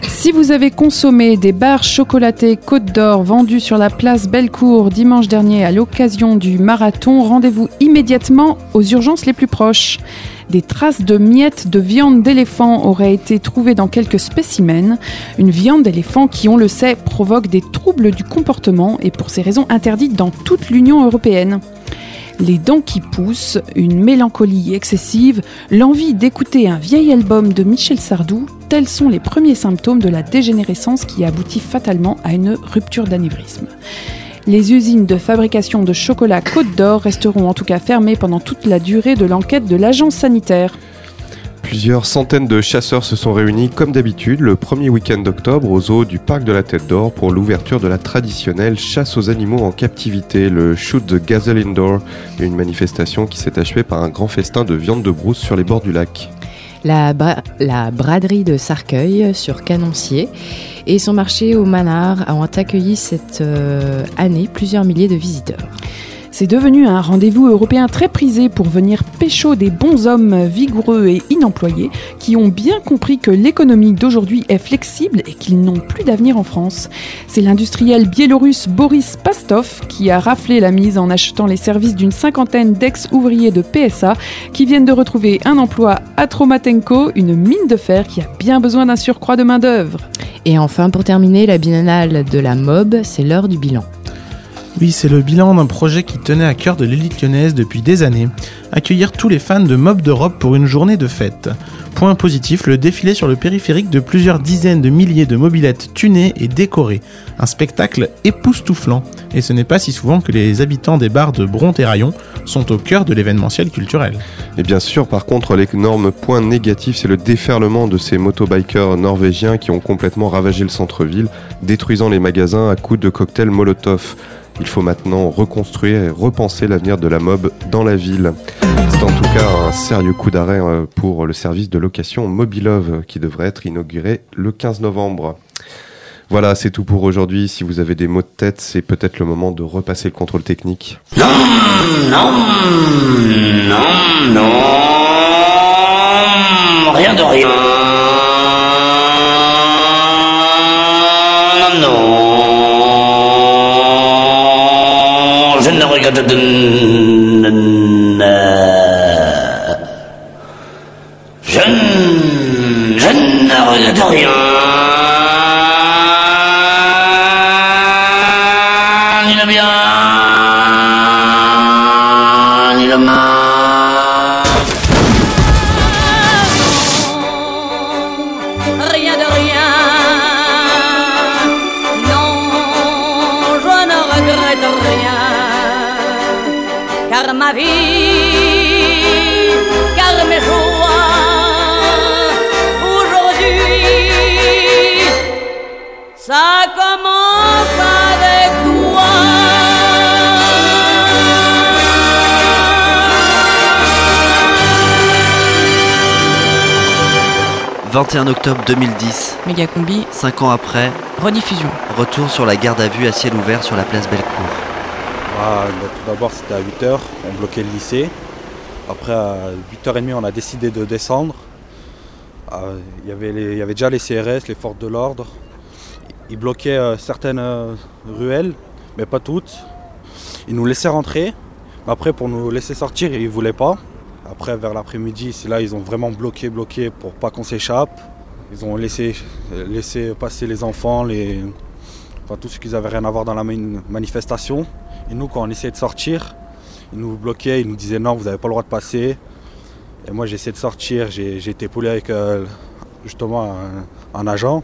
Si vous avez consommé des barres chocolatées Côte d'Or vendues sur la place Bellecour dimanche dernier à l'occasion du marathon, rendez-vous immédiatement aux urgences les plus proches. Des traces de miettes de viande d'éléphant auraient été trouvées dans quelques spécimens. Une viande d'éléphant qui, on le sait, provoque des troubles du comportement et pour ces raisons interdite dans toute l'Union européenne les dents qui poussent, une mélancolie excessive, l'envie d'écouter un vieil album de Michel Sardou, tels sont les premiers symptômes de la dégénérescence qui aboutit fatalement à une rupture d'anévrisme. Les usines de fabrication de chocolat Côte d'Or resteront en tout cas fermées pendant toute la durée de l'enquête de l'agence sanitaire. Plusieurs centaines de chasseurs se sont réunis comme d'habitude le premier week-end d'octobre aux eaux du parc de la Tête d'Or pour l'ouverture de la traditionnelle chasse aux animaux en captivité, le Shoot the Gazelle Indoor, une manifestation qui s'est achevée par un grand festin de viande de brousse sur les bords du lac. La, bra- la braderie de Sarcueil sur Canoncier et son marché au Manard ont accueilli cette euh, année plusieurs milliers de visiteurs. C'est devenu un rendez-vous européen très prisé pour venir pécho des bons hommes vigoureux et inemployés qui ont bien compris que l'économie d'aujourd'hui est flexible et qu'ils n'ont plus d'avenir en France. C'est l'industriel biélorusse Boris Pastov qui a raflé la mise en achetant les services d'une cinquantaine d'ex-ouvriers de PSA qui viennent de retrouver un emploi à Tromatenko, une mine de fer qui a bien besoin d'un surcroît de main-d'œuvre. Et enfin, pour terminer, la biennale de la MOB, c'est l'heure du bilan. Oui, c'est le bilan d'un projet qui tenait à cœur de l'élite lyonnaise depuis des années, accueillir tous les fans de Mob d'Europe pour une journée de fête. Point positif, le défilé sur le périphérique de plusieurs dizaines de milliers de mobilettes tunées et décorées. Un spectacle époustouflant. Et ce n'est pas si souvent que les habitants des bars de Bronte et Rayon sont au cœur de l'événementiel culturel. Et bien sûr, par contre, l'énorme point négatif, c'est le déferlement de ces motobikers norvégiens qui ont complètement ravagé le centre-ville, détruisant les magasins à coups de cocktails Molotov. Il faut maintenant reconstruire et repenser l'avenir de la mob dans la ville. C'est en tout cas un sérieux coup d'arrêt euh, pour le service de location Mobilove qui devrait être inauguré le 15 novembre. Voilà, c'est tout pour aujourd'hui. Si vous avez des mots de tête, c'est peut-être le moment de repasser le contrôle technique. Non, non, non, rien de rien. Non, non, je 21 octobre 2010. Méga combi. 5 ans après. Rediffusion. Retour sur la garde à vue à ciel ouvert sur la place Bellecour. Ah, bah, tout d'abord, c'était à 8h, on bloquait le lycée. Après, à 8h30, on a décidé de descendre. Ah, Il y avait les- il y avait déjà les CRS, les forces de l'ordre. Ils bloquaient euh, certaines euh, ruelles, mais pas toutes. Ils nous laissaient rentrer. Mais après, pour nous laisser sortir, ils ne voulaient pas. Après, vers l'après-midi, c'est là ils ont vraiment bloqué, bloqué pour pas qu'on s'échappe. Ils ont laissé, laissé passer les enfants, les, enfin, tous ceux qui n'avaient rien à voir dans la mani- manifestation. Et nous, quand on essayait de sortir, ils nous bloquaient, ils nous disaient non, vous n'avez pas le droit de passer. Et moi, j'ai essayé de sortir, j'ai été épaulé avec euh, justement un, un agent.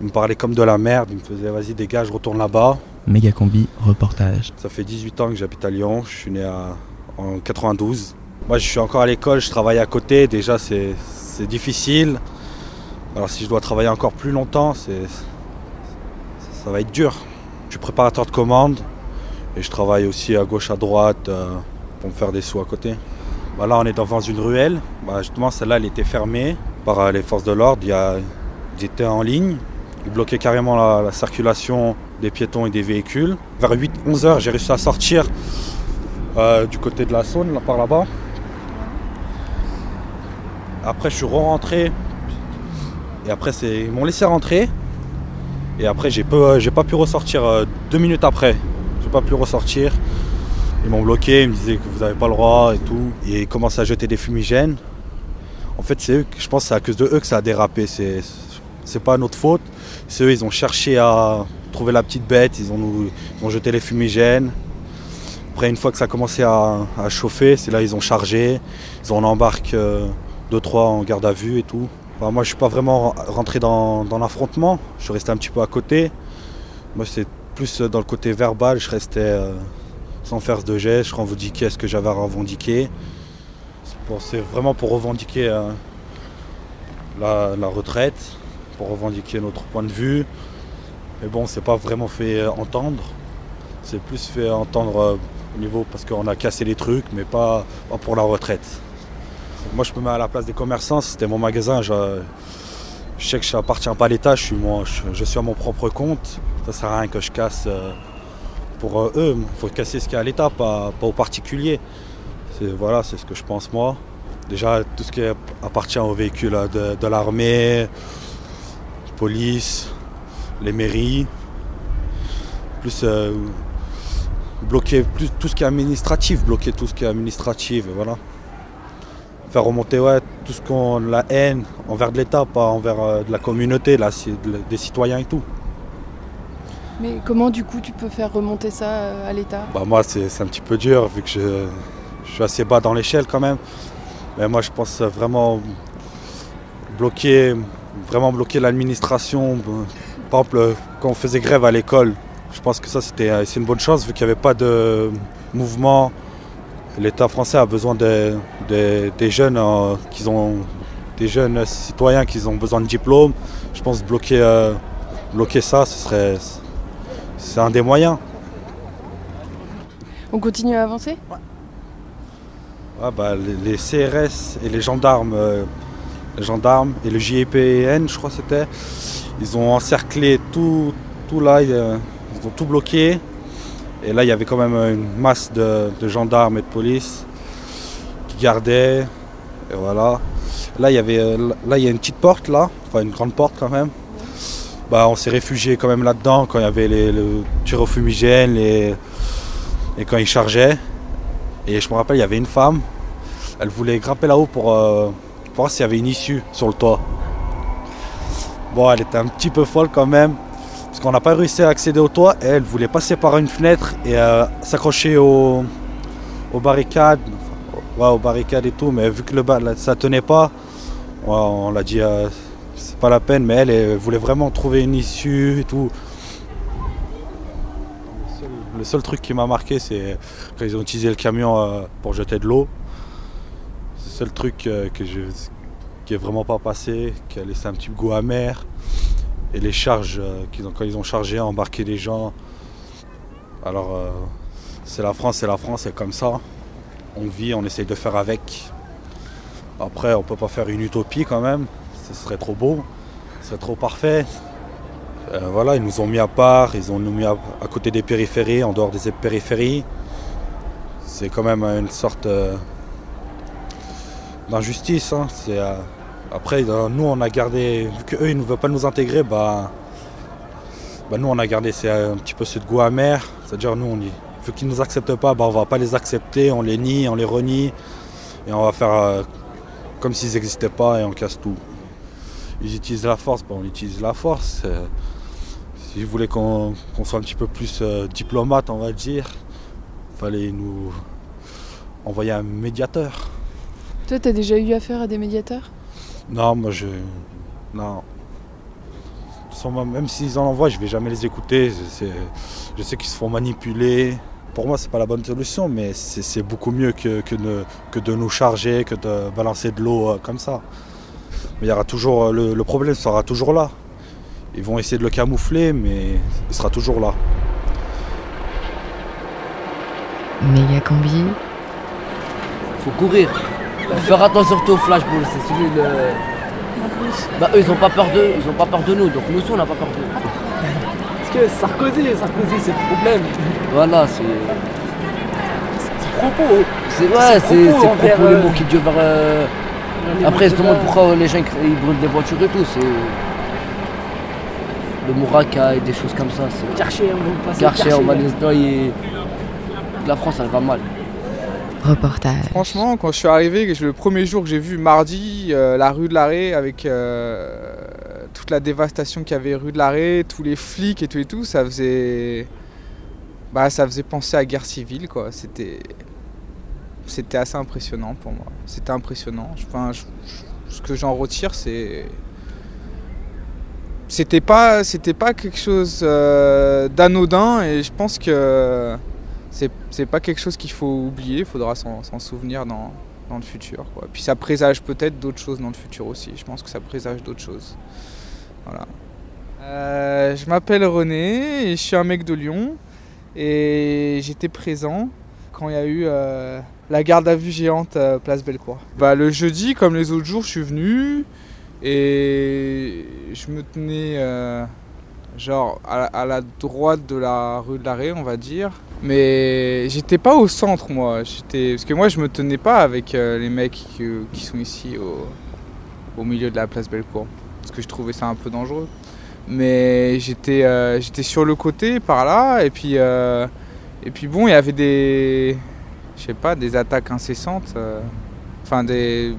Il me parlait comme de la merde, il me faisait vas-y, dégage, retourne là-bas. Méga combi, reportage. Ça fait 18 ans que j'habite à Lyon, je suis né à- en 92. Moi, je suis encore à l'école, je travaille à côté, déjà, c'est difficile. Alors, si je dois travailler encore plus longtemps, ça va être dur. Je suis préparateur de commandes et je travaille aussi à gauche, à droite euh, pour me faire des sous à côté. Bah, là, on est devant une ruelle. Bah, justement, celle-là, elle était fermée par euh, les forces de l'ordre. Ils étaient en ligne. Ils bloquaient carrément la, la circulation des piétons et des véhicules. Vers 8-11 heures, j'ai réussi à sortir euh, du côté de la Saône, là, par là-bas. Après, je suis re-rentré. Et après, ils m'ont laissé rentrer. Et après, j'ai j'ai pas pu ressortir euh, deux minutes après. J'ai pas pu ressortir. Ils m'ont bloqué, ils me disaient que vous n'avez pas le droit et tout. Et ils commencent à jeter des fumigènes. En fait, c'est eux, je pense que c'est à cause de eux que ça a dérapé. C'est, c'est pas notre faute. C'est eux, ils ont cherché à trouver la petite bête, ils ont, nous- ont jeté les fumigènes. Après, une fois que ça a commencé à, chauffer, c'est là ils ont chargé. Ils en embarquent 2-3 en garde à vue et tout. Moi, je suis pas vraiment rentré dans, l'affrontement. Je suis resté un petit peu à côté. Moi, c'est plus dans le côté verbal. Je restais euh, sans faire de gestes. Je revendiquais ce que j'avais à revendiquer. C'est vraiment pour revendiquer euh, la, retraite, pour revendiquer notre point de vue. Mais bon, c'est pas vraiment fait euh, entendre. C'est plus fait entendre euh, au niveau parce qu'on a cassé les trucs, mais pas pour la retraite. Moi, je me mets à la place des commerçants. C'était mon magasin. Je, sais que je n'appartiens pas à l'État. Je suis, je, suis à mon propre compte. Ça sert à rien que je casse euh, pour euh, eux. Il faut casser ce qu'il y a à l'État, pas, aux particuliers. Voilà, c'est ce que je pense moi. Déjà, tout ce qui appartient aux véhicules euh, de, l'armée, police, les mairies, plus bloquer tout ce qui est administratif, bloquer tout ce qui est administratif, voilà. Faire remonter ouais, tout ce qu'on la haine envers de l'État, pas envers euh, de la communauté, là, des citoyens et tout. Mais comment du coup tu peux faire remonter ça euh, à l'État? Bah moi c'est un petit peu dur vu que je, je suis assez bas dans l'échelle quand même. Mais moi je pense vraiment bloquer, vraiment bloquer l'administration. Par exemple quand on faisait grève à l'école, je pense que ça c'était euh, c'est une bonne chose vu qu'il n'y avait pas de mouvement. L'État français a besoin des, jeunes euh, qui ont des jeunes citoyens qui ont besoin de diplôme. Je pense bloquer, euh, bloquer ça, ce serait c'est un des moyens. On continue à avancer? Ah bah, les, les CRS et les gendarmes, euh, les gendarmes et le JEPN, je crois que c'était, ils ont encerclé tout, tout là, ils, ils ont tout bloqué. Et là, il y avait quand même une masse de, gendarmes et de police qui gardaient. Et voilà. Là, il y avait, euh, là, il y a une petite porte là, enfin une grande porte quand même. Bah, on s'est réfugié quand même là-dedans quand il y avait le tir au fumigène les- et quand ils chargeaient. Et je me rappelle, il y avait une femme, elle voulait grimper là-haut pour, euh, pour voir s'il y avait une issue sur le toit. Bon, elle était un petit peu folle quand même, parce qu'on n'a pas réussi à accéder au toit. Elle voulait passer par une fenêtre et euh, s'accrocher au- aux barricades, aux barricades et tout. Mais vu que le ba- ça tenait pas, on l'a dit, euh, c'est pas la peine. Mais elle, voulait vraiment trouver une issue et tout. Le seul Le seul truc qui m'a marqué, c'est quand ils ont utilisé le camion euh, pour jeter de l'eau. C'est le seul truc euh, que je, qui est vraiment pas passé, qui a laissé un petit goût amer. Et les charges euh, qu'ils ont, quand ils ont chargé, embarqué les gens. Alors, euh, c'est la France, c'est la France, c'est comme ça. On vit, on essaye de faire avec. Après, on peut pas faire une utopie quand même. Ce serait trop beau, ce serait trop parfait. Euh, voilà, ils nous ont mis à part, ils ont nous mis à, côté des périphéries, en dehors des périphéries. C'est quand même une sorte d'injustice. hein. C'est, après, euh, nous, on a gardé, vu qu'eux, ils ne veulent pas nous intégrer, bah, bah, nous, on a gardé c'est un petit peu ce goût amer. C'est-à-dire, nous, on vu qu'ils ne nous acceptent pas, bah, on va pas les accepter, on les nie, on les renie, et on va faire euh, comme s'ils n'existaient pas et on casse tout. Ils utilisent la force, bah, on utilise la force. euh, S'ils voulaient qu'on soit un petit peu plus euh, diplomate, on va dire, fallait nous envoyer un médiateur. Toi, t'as déjà eu affaire à des médiateurs? Non, moi je. Non. Même s'ils en envoient, je vais jamais les écouter. Je sais qu'ils se font manipuler. Pour moi, c'est pas la bonne solution, mais c'est beaucoup mieux que, que, de, que de nous charger, que de balancer de l'eau euh, comme ça. Mais il y aura toujours. euh, Le, le problème sera toujours là. Ils vont essayer de le camoufler, mais il sera toujours là. Méga combi. Faut courir. Faire attention surtout au flashball, c'est celui de. Bah eux ils ont pas peur d'eux, ils ont pas peur de nous, donc nous aussi on n'a pas peur d'eux. Parce que Sarkozy, Sarkozy, c'est le problème. Voilà, c'est. C'est propos. C'est ouais, c'est propos envers, propos les euh, mots qui durent vers. euh, Après, mots je qui demande durent. pourquoi les gens ils ils brûlent des voitures et tout, c'est. Le Mouraka et des choses comme ça. Karcher, on va passer Karcher, on va les nettoyer. La France elle va mal. Franchement, quand je suis arrivé, le premier jour que j'ai vu mardi, euh, la rue de l'Arrêt avec euh, toute la dévastation qu'il y avait rue de l'Arrêt, tous les flics et tout et tout, ça faisait, bah, ça faisait penser à guerre civile quoi. C'était, c'était assez impressionnant pour moi. C'était impressionnant. Enfin, ce que j'en retire, c'est c'était pas c'était pas quelque chose euh, d'anodin et je pense que c'est pas quelque chose qu'il faut oublier, il faudra s'en souvenir dans, dans le futur. Puis ça présage peut-être d'autres choses dans le futur aussi, je pense que ça présage d'autres choses. Voilà. Euh, je m'appelle René et je suis un mec de Lyon et j'étais présent quand il y a eu euh, la garde à vue géante euh, place Bellecour. Bah, le jeudi, comme les autres jours, je suis venu et je me tenais genre à, à la droite de la rue de l'Arrêt, on va dire. Mais j'étais pas au centre, moi. J'étais parce que moi, je me tenais pas avec euh, les mecs qui, qui sont ici au, milieu de la place Bellecour, parce que je trouvais ça un peu dangereux. Mais j'étais euh, j'étais sur le côté, par là, et puis euh, et puis bon, il y avait des je sais pas, des attaques incessantes. euh, Enfin, des.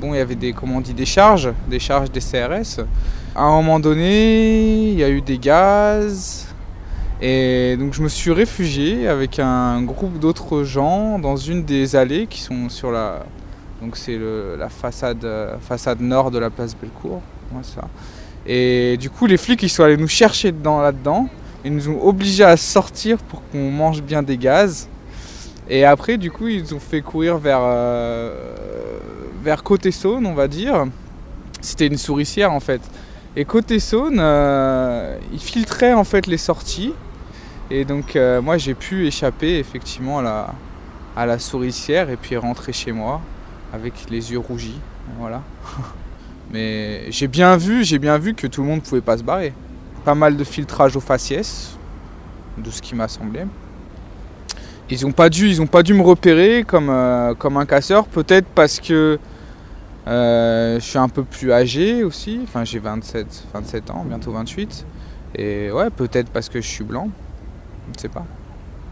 Bon, il y avait des. Comment on dit Des charges. Des charges des CRS. À un moment donné, il y a eu des gaz. Et donc, je me suis réfugié avec un groupe d'autres gens dans une des allées qui sont sur la. Donc, c'est la façade, façade nord de la place Bellecour. Et du coup, les flics, ils sont allés nous chercher dedans, là-dedans. Ils nous ont obligés à sortir pour qu'on mange bien des gaz. Et après, du coup, ils nous ont fait courir vers, euh, vers Côté Saône, on va dire. C'était une souricière en fait. Et Côté Saône, euh, ils filtraient en fait les sorties. Et donc, euh, moi, j'ai pu échapper effectivement à la, souricière et puis rentrer chez moi avec les yeux rougis. Voilà. <laughs> Mais j'ai bien vu, j'ai bien vu que tout le monde pouvait pas se barrer. Pas mal de filtrage aux faciès, de ce qui m'a semblé. Ils ont pas dû, ils ont pas dû me repérer comme, euh, comme un casseur, peut-être parce que euh, je suis un peu plus âgé aussi. Enfin, j'ai 27, 27 ans, bientôt 28. Et ouais, peut-être parce que je suis blanc. Ne sais pas.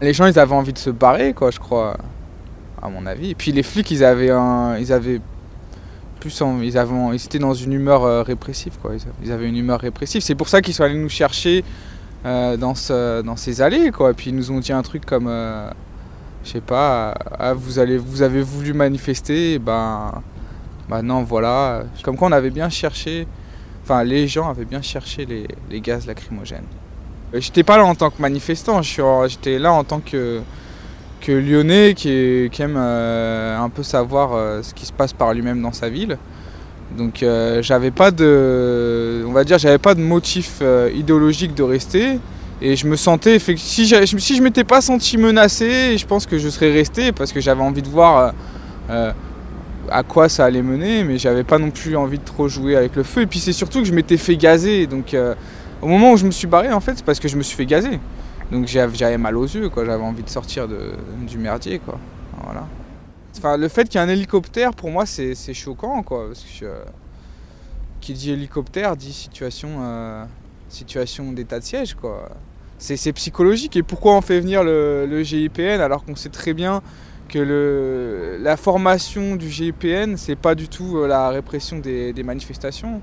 Les gens, ils avaient envie de se barrer, quoi, je crois, à mon avis. Et puis les flics, ils avaient un, ils avaient plus, en- ils avaient, étaient dans une humeur euh, répressive, quoi. Ils avaient- une humeur répressive. C'est pour ça qu'ils sont allés nous chercher euh, dans, ce, dans ces allées, quoi. Et puis ils nous ont dit un truc comme, euh, je sais pas, ah, vous allez, vous avez voulu manifester, et ben, non, voilà. Comme quoi on avait bien cherché, enfin les gens avaient bien cherché les gaz lacrymogènes. J'étais pas là en tant que manifestant, je j'étais là en tant que, que lyonnais qui, aime euh, un peu savoir euh, ce qui se passe par lui-même dans sa ville. Donc euh, j'avais pas de, on va dire, j'avais pas de motif idéologique de rester. Et je me sentais, si, j'ai- si je m'étais pas senti menacé, je pense que je serais resté parce que j'avais envie de voir à quoi ça allait mener, mais j'avais pas non plus envie de trop jouer avec le feu. Et puis c'est surtout que je m'étais fait gazer, donc au moment où je me suis barré, en fait, c'est parce que je me suis fait gazer. Donc j'avais mal aux yeux, quoi. J'avais envie de sortir de, du merdier, quoi. Voilà. Enfin, le fait qu'il y ait un hélicoptère, pour moi, c'est choquant, quoi. Parce que euh, qui dit hélicoptère dit situation, euh, situation d'état de siège, quoi. C'est psychologique. Et pourquoi on fait venir le, GIPN alors qu'on sait très bien que la formation du GIPN, c'est pas du tout euh, la répression des manifestations?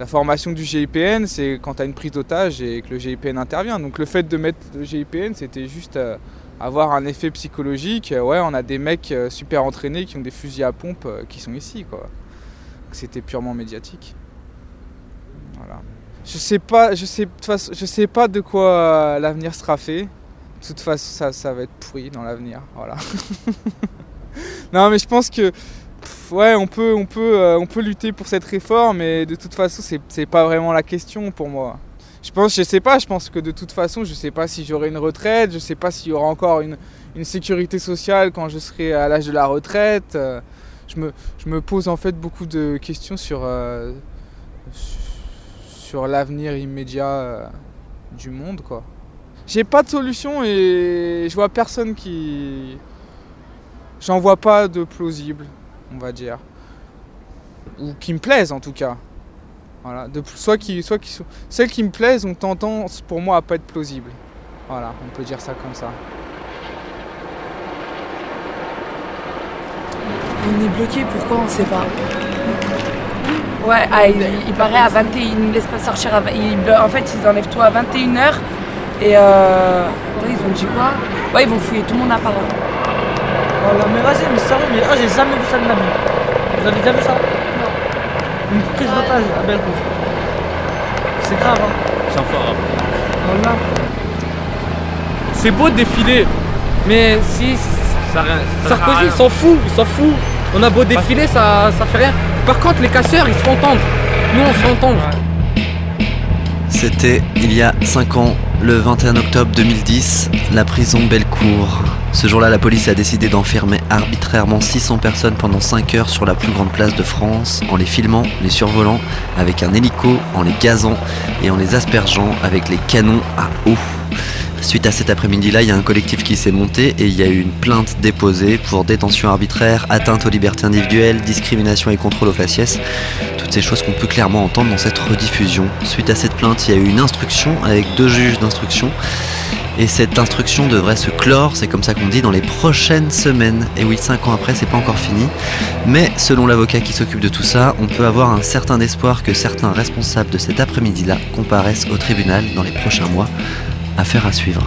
La formation du GIPN, c'est quand tu as une prise d'otage et que le GIPN intervient. Donc le fait de mettre le GIPN, c'était juste euh, avoir un effet psychologique. Euh, Ouais, on a des mecs euh, super entraînés qui ont des fusils à pompe qui sont ici, quoi. C'était purement médiatique. Je sais pas, je sais, je sais pas de quoi l'avenir sera fait. De toute façon, ça, ça va être pourri dans l'avenir. Voilà. <laughs> non, mais je pense que ouais, on peut, on peut, euh, on peut lutter pour cette réforme, mais de toute façon, c'est, pas vraiment la question pour moi. Je pense, je sais pas, je pense que de toute façon, je sais pas si j'aurai une retraite, je sais pas s'il y aura encore une, une sécurité sociale quand je serai à l'âge de la retraite. Euh, Je me, je me pose en fait beaucoup de questions sur, euh, sur l'avenir immédiat du monde, quoi. J'ai pas de solution et je vois personne qui. J'en vois pas de plausible, on va dire. Ou qui me plaisent en tout cas. Voilà. De, soit qui, soit qui, celles qui me plaisent ont tendance pour moi à pas être plausibles. Voilà, on peut dire ça comme ça. On est bloqué, pourquoi on sait pas Ouais, ah, il, il paraît à 21, ils nous laissent pas sortir à ils- En fait, ils enlèvent tout à 21h et euh... ils ont dit quoi? Ouais, ils vont fouiller tout le monde à part. Oh là, mais vas-y, mais sérieux, mais oh, j'ai jamais vu ça de ma vie. Vous avez déjà vu ça? Non. Une prise d'otage à Bellecour. C'est grave, hein. C'est infâme. Voilà. C'est beau de défiler, mais si Ça ça Sarkozy rien. il s'en fout, il s'en fout. On a beau défiler, ça, ça fait rien. Par contre, les casseurs, ils se font entendre. Nous, on se fait entendre. C'était il y a 5 ans, le 21 octobre 2010, la prison Bellecour. Ce jour-là, la police a décidé d'enfermer arbitrairement 600 personnes pendant 5 heures sur la plus grande place de France, en les filmant, les survolant avec un hélico, en les gazant et en les aspergeant avec les canons à eau. Suite à cet après-midi-là, il y a un collectif qui s'est monté et il y a eu une plainte déposée pour détention arbitraire, atteinte aux libertés individuelles, discrimination et contrôle aux faciès. Toutes ces choses qu'on peut clairement entendre dans cette rediffusion. Suite à cette plainte, il y a eu une instruction avec deux juges d'instruction. Et cette instruction devrait se clore, c'est comme ça qu'on dit, dans les prochaines semaines. Et oui, cinq ans après, c'est pas encore fini. Mais selon l'avocat qui s'occupe de tout ça, on peut avoir un certain espoir que certains responsables de cet après-midi-là comparaissent au tribunal dans les prochains mois. Affaire à suivre.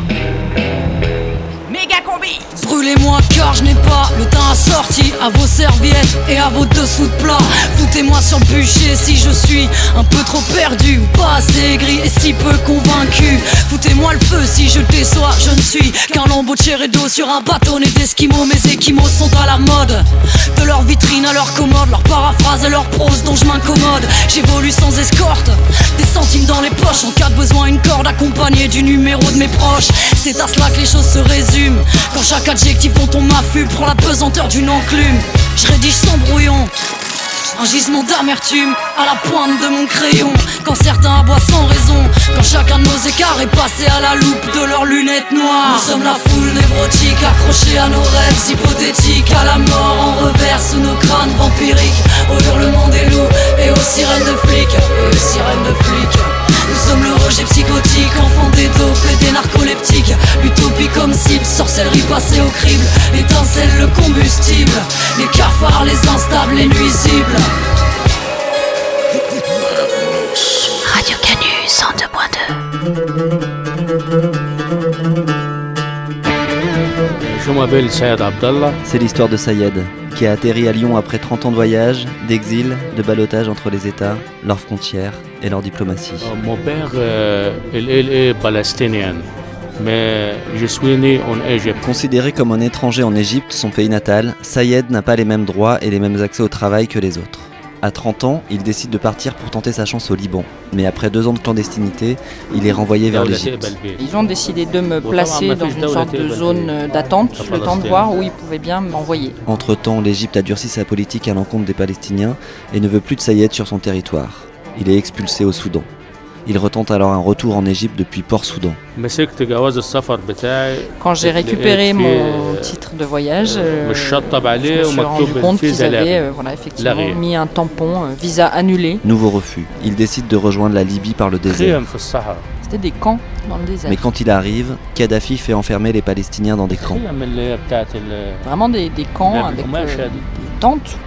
Méga combi Brûlez-moi car je n'ai pas le temps assorti à vos serviettes et à vos dessous de plat. Foutez-moi sur le bûcher si je suis un peu trop perdu ou pas assez aigri et si peu convaincu. Foutez-moi le feu si je déçois, je ne suis qu'un lambeau de d'eau sur un bâtonnet d'esquimaux. Mes équimaux sont à la mode, de leur vitrine à leur commode, leur paraphrase et leur prose dont je m'incommode. J'évolue sans escorte, des centimes dans les poches en cas de besoin, une corde accompagnée du numéro de mes proches. C'est à cela que les choses se résument. Quand chaque adjectif dont on m'affût prend la pesanteur d'une enclume, je rédige sans brouillon. Un gisement d'amertume à la pointe de mon crayon. Quand certains aboient sans raison. Quand chacun de nos écarts est passé à la loupe de leurs lunettes noires. Nous sommes la foule névrotique accrochée à nos rêves hypothétiques. À la mort en revers sous nos crânes vampiriques. Au hurlement des loups et aux sirènes de flics. Et aux sirènes de flics. Nous sommes le rejet psychotique, Comme cible, sorcellerie passée au crible. L'étincelle, le combustible. Les cafards, les instables, les nuisibles. Radio Canu 102.2 Je m'appelle Sayed Abdallah. C'est l'histoire de Sayed, qui a atterri à Lyon après 30 ans de voyage, d'exil, de ballottage entre les États, leurs frontières et leur diplomatie. Euh, Mon père, euh, il, il est palestinien, mais je suis né en Égypte. Considéré comme un étranger en Égypte, son pays natal, Sayed n'a pas les mêmes droits et les mêmes accès au travail que les autres. À 30 ans, il décide de partir pour tenter sa chance au Liban. Mais après deux ans de clandestinité, il est renvoyé vers l'Égypte. Ils ont décidé de me placer dans une sorte de zone d'attente, le temps de voir où ils pouvaient bien m'envoyer. Entre-temps, l'Égypte a durci sa politique à l'encontre des Palestiniens et ne veut plus de Sayed sur son territoire. Il est expulsé au Soudan. Il retente alors un retour en Égypte depuis Port-Soudan. Quand j'ai récupéré mon titre de voyage, euh, je me suis rendu compte qu'ils avaient euh, effectivement mis un tampon euh, visa annulé. Nouveau refus. Il décide de rejoindre la Libye par le désert. C'était des camps dans le désert. Mais quand il arrive, Kadhafi fait enfermer les Palestiniens dans des camps. Vraiment des, camps avec des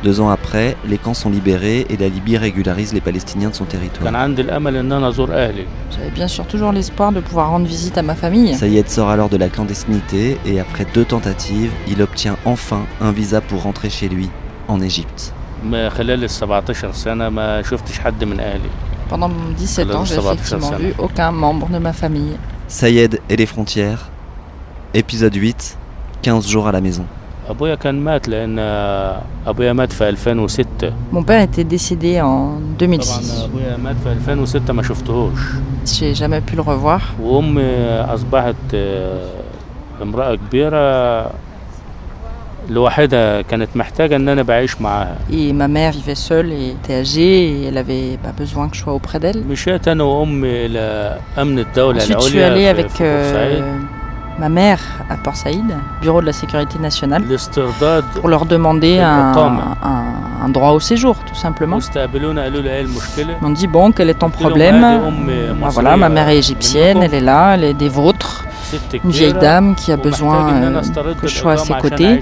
deux ans après, les camps sont libérés et la Libye régularise les Palestiniens de son territoire. J'avais bien sûr toujours l'espoir de pouvoir rendre visite à ma famille. Sayed sort alors de la clandestinité et après deux tentatives, il obtient enfin un visa pour rentrer chez lui, en Égypte. Pendant 17 ans, j'ai effectivement vu aucun membre de ma famille. Sayed et les frontières, épisode 8, 15 jours à la maison. أبويا كان مات لأن أبويا مات في 2006 Mon père était décédé en 2006. طبعا أبويا مات في 2006 ما شفتهوش J'ai jamais pu le revoir. وأمي أصبحت آه، امرأة كبيرة لوحدها كانت محتاجة إن أنا بعيش معاها Et ma mère vivait seule et était âgée et elle avait pas besoin que je sois auprès d'elle. مشيت أنا وأمي إلى أمن الدولة Ensuite, je suis العليا allée في, avec في بورسعيد euh, ma mère à Port Saïd, bureau de la sécurité nationale, pour leur demander un, droit au séjour, tout simplement. Ils m'ont dit Bon, quel est ton problème ah, Voilà, ma mère est égyptienne, elle est là, elle est des vôtres une vieille dame qui a besoin euh, que je sois à ses côtés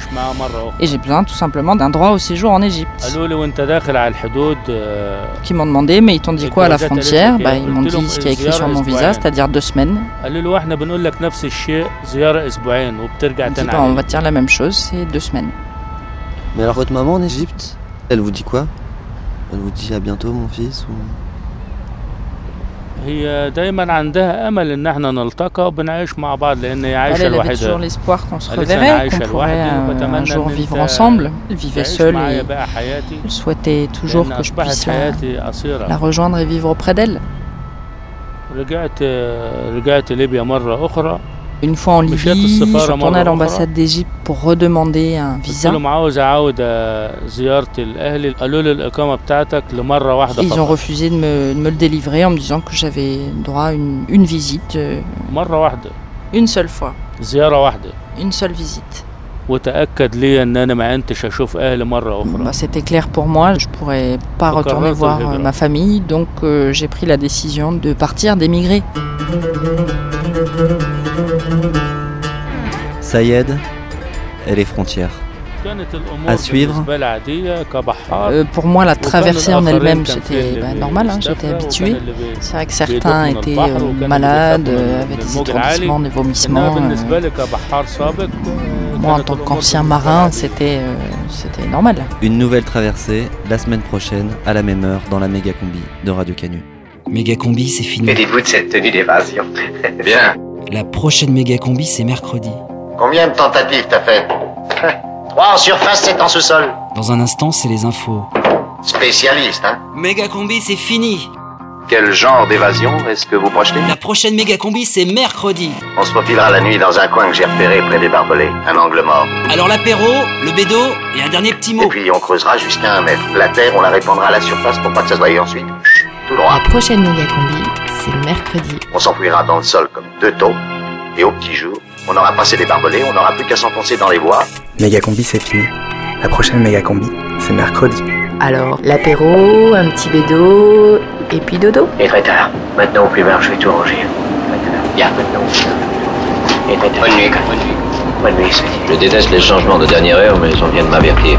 et j'ai besoin tout simplement d'un droit au séjour en Égypte. Qui m'ont demandé, mais ils t'ont dit quoi à la frontière bah, Ils m'ont dit ce qui est écrit sur mon visa, c'est-à-dire deux semaines. On va dire la même chose, c'est deux semaines. Mais alors votre maman en Égypte, elle vous dit quoi? Elle vous dit à bientôt mon fils. هي دايما عندها امل ان احنا نلتقى وبنعيش مع بعض لان هي Elle, عايشه elle avait لوحدها toujours l'espoir qu'on se قالت لي أنا reverrait, عايشة qu'on pourrait لوحدي euh, un وبتمنى jour إن vivre أنت ensemble. Elle vivait تعيش seule معايا et بقى حياتي elle souhaitait toujours لأن que je أصبحت puisse la, حياتي قصيرة la rejoindre et vivre auprès d'elle. رجعت رجعت ليبيا مرة أخرى une fois en Libye, je à l'ambassade d'Égypte pour redemander un visa. Ils ont refusé de me, le délivrer en me disant que j'avais droit à une visite. Euh, une seule fois. Une seule visite. وتأكد لي إن أنا ما عندتش أشوف أهلي مرة أخرى Bah, C'était clair pour moi, je pourrais pas Faut retourner qu'arrête voir de euh, vivre. ma famille, donc euh, j'ai pris la décision de partir, d'émigrer. Sayed et les frontières. كانت الأمور À suivre. بالنسبة لي عادية كبحار Euh, pour moi, la وكان traversée en الآخرين elle-même, كان في c'était اللي bah, normal, hein, بيستفرغ j'étais وكان habitué. اللي بي- C'est vrai que بيدوخ certains من étaient البحر euh, وكان اللي malades, بيخافوا euh, من- avaient من des الموج العالي. étourdissements, des إنما vomissements. euh. moi, en tant qu'ancien marin, euh, c'était normal. Une nouvelle traversée, la semaine prochaine, à la même heure, dans la méga combi de Radio Canu. Méga combi, c'est fini. Et vous de cette tenue d'évasion. <laughs> Bien. La prochaine méga combi, c'est mercredi. Combien de tentatives t'as fait? <laughs> Trois en surface, sept en sous-sol. Dans un instant, c'est les infos. Spécialiste, hein Méga combi, c'est fini. Quel genre d'évasion est-ce que vous projetez La prochaine méga combi, c'est mercredi. On se faufilera la nuit dans un coin que j'ai repéré près des barbelés. Un angle mort. Alors l'apéro, le bédo et un dernier petit Et mot. puis on creusera jusqu'à un mètre. La terre, on la répandra à la surface pour pas que ça se voie ensuite. Tout droit. La prochaine méga combi, c'est mercredi. On s'enfouira dans le sol comme deux taups. Et au petit jour, on aura passé des barbelés, on n'aura plus qu'à s'enfoncer dans les bois. Méga combi, c'est fini. La prochaine méga combi, c'est mercredi. Alors, l'apéro, un petit bédo, et puis dodo. Et très tard. Maintenant, au plus tard, je vais tout ranger. Bien, maintenant. Et très tard. Bonne nuit. Bonne nuit. Bonne nuit, Je déteste les changements de dernière heure, mais on vient de m'avertir.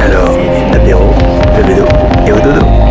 Alors, l'apéro, le bédo et au dodo.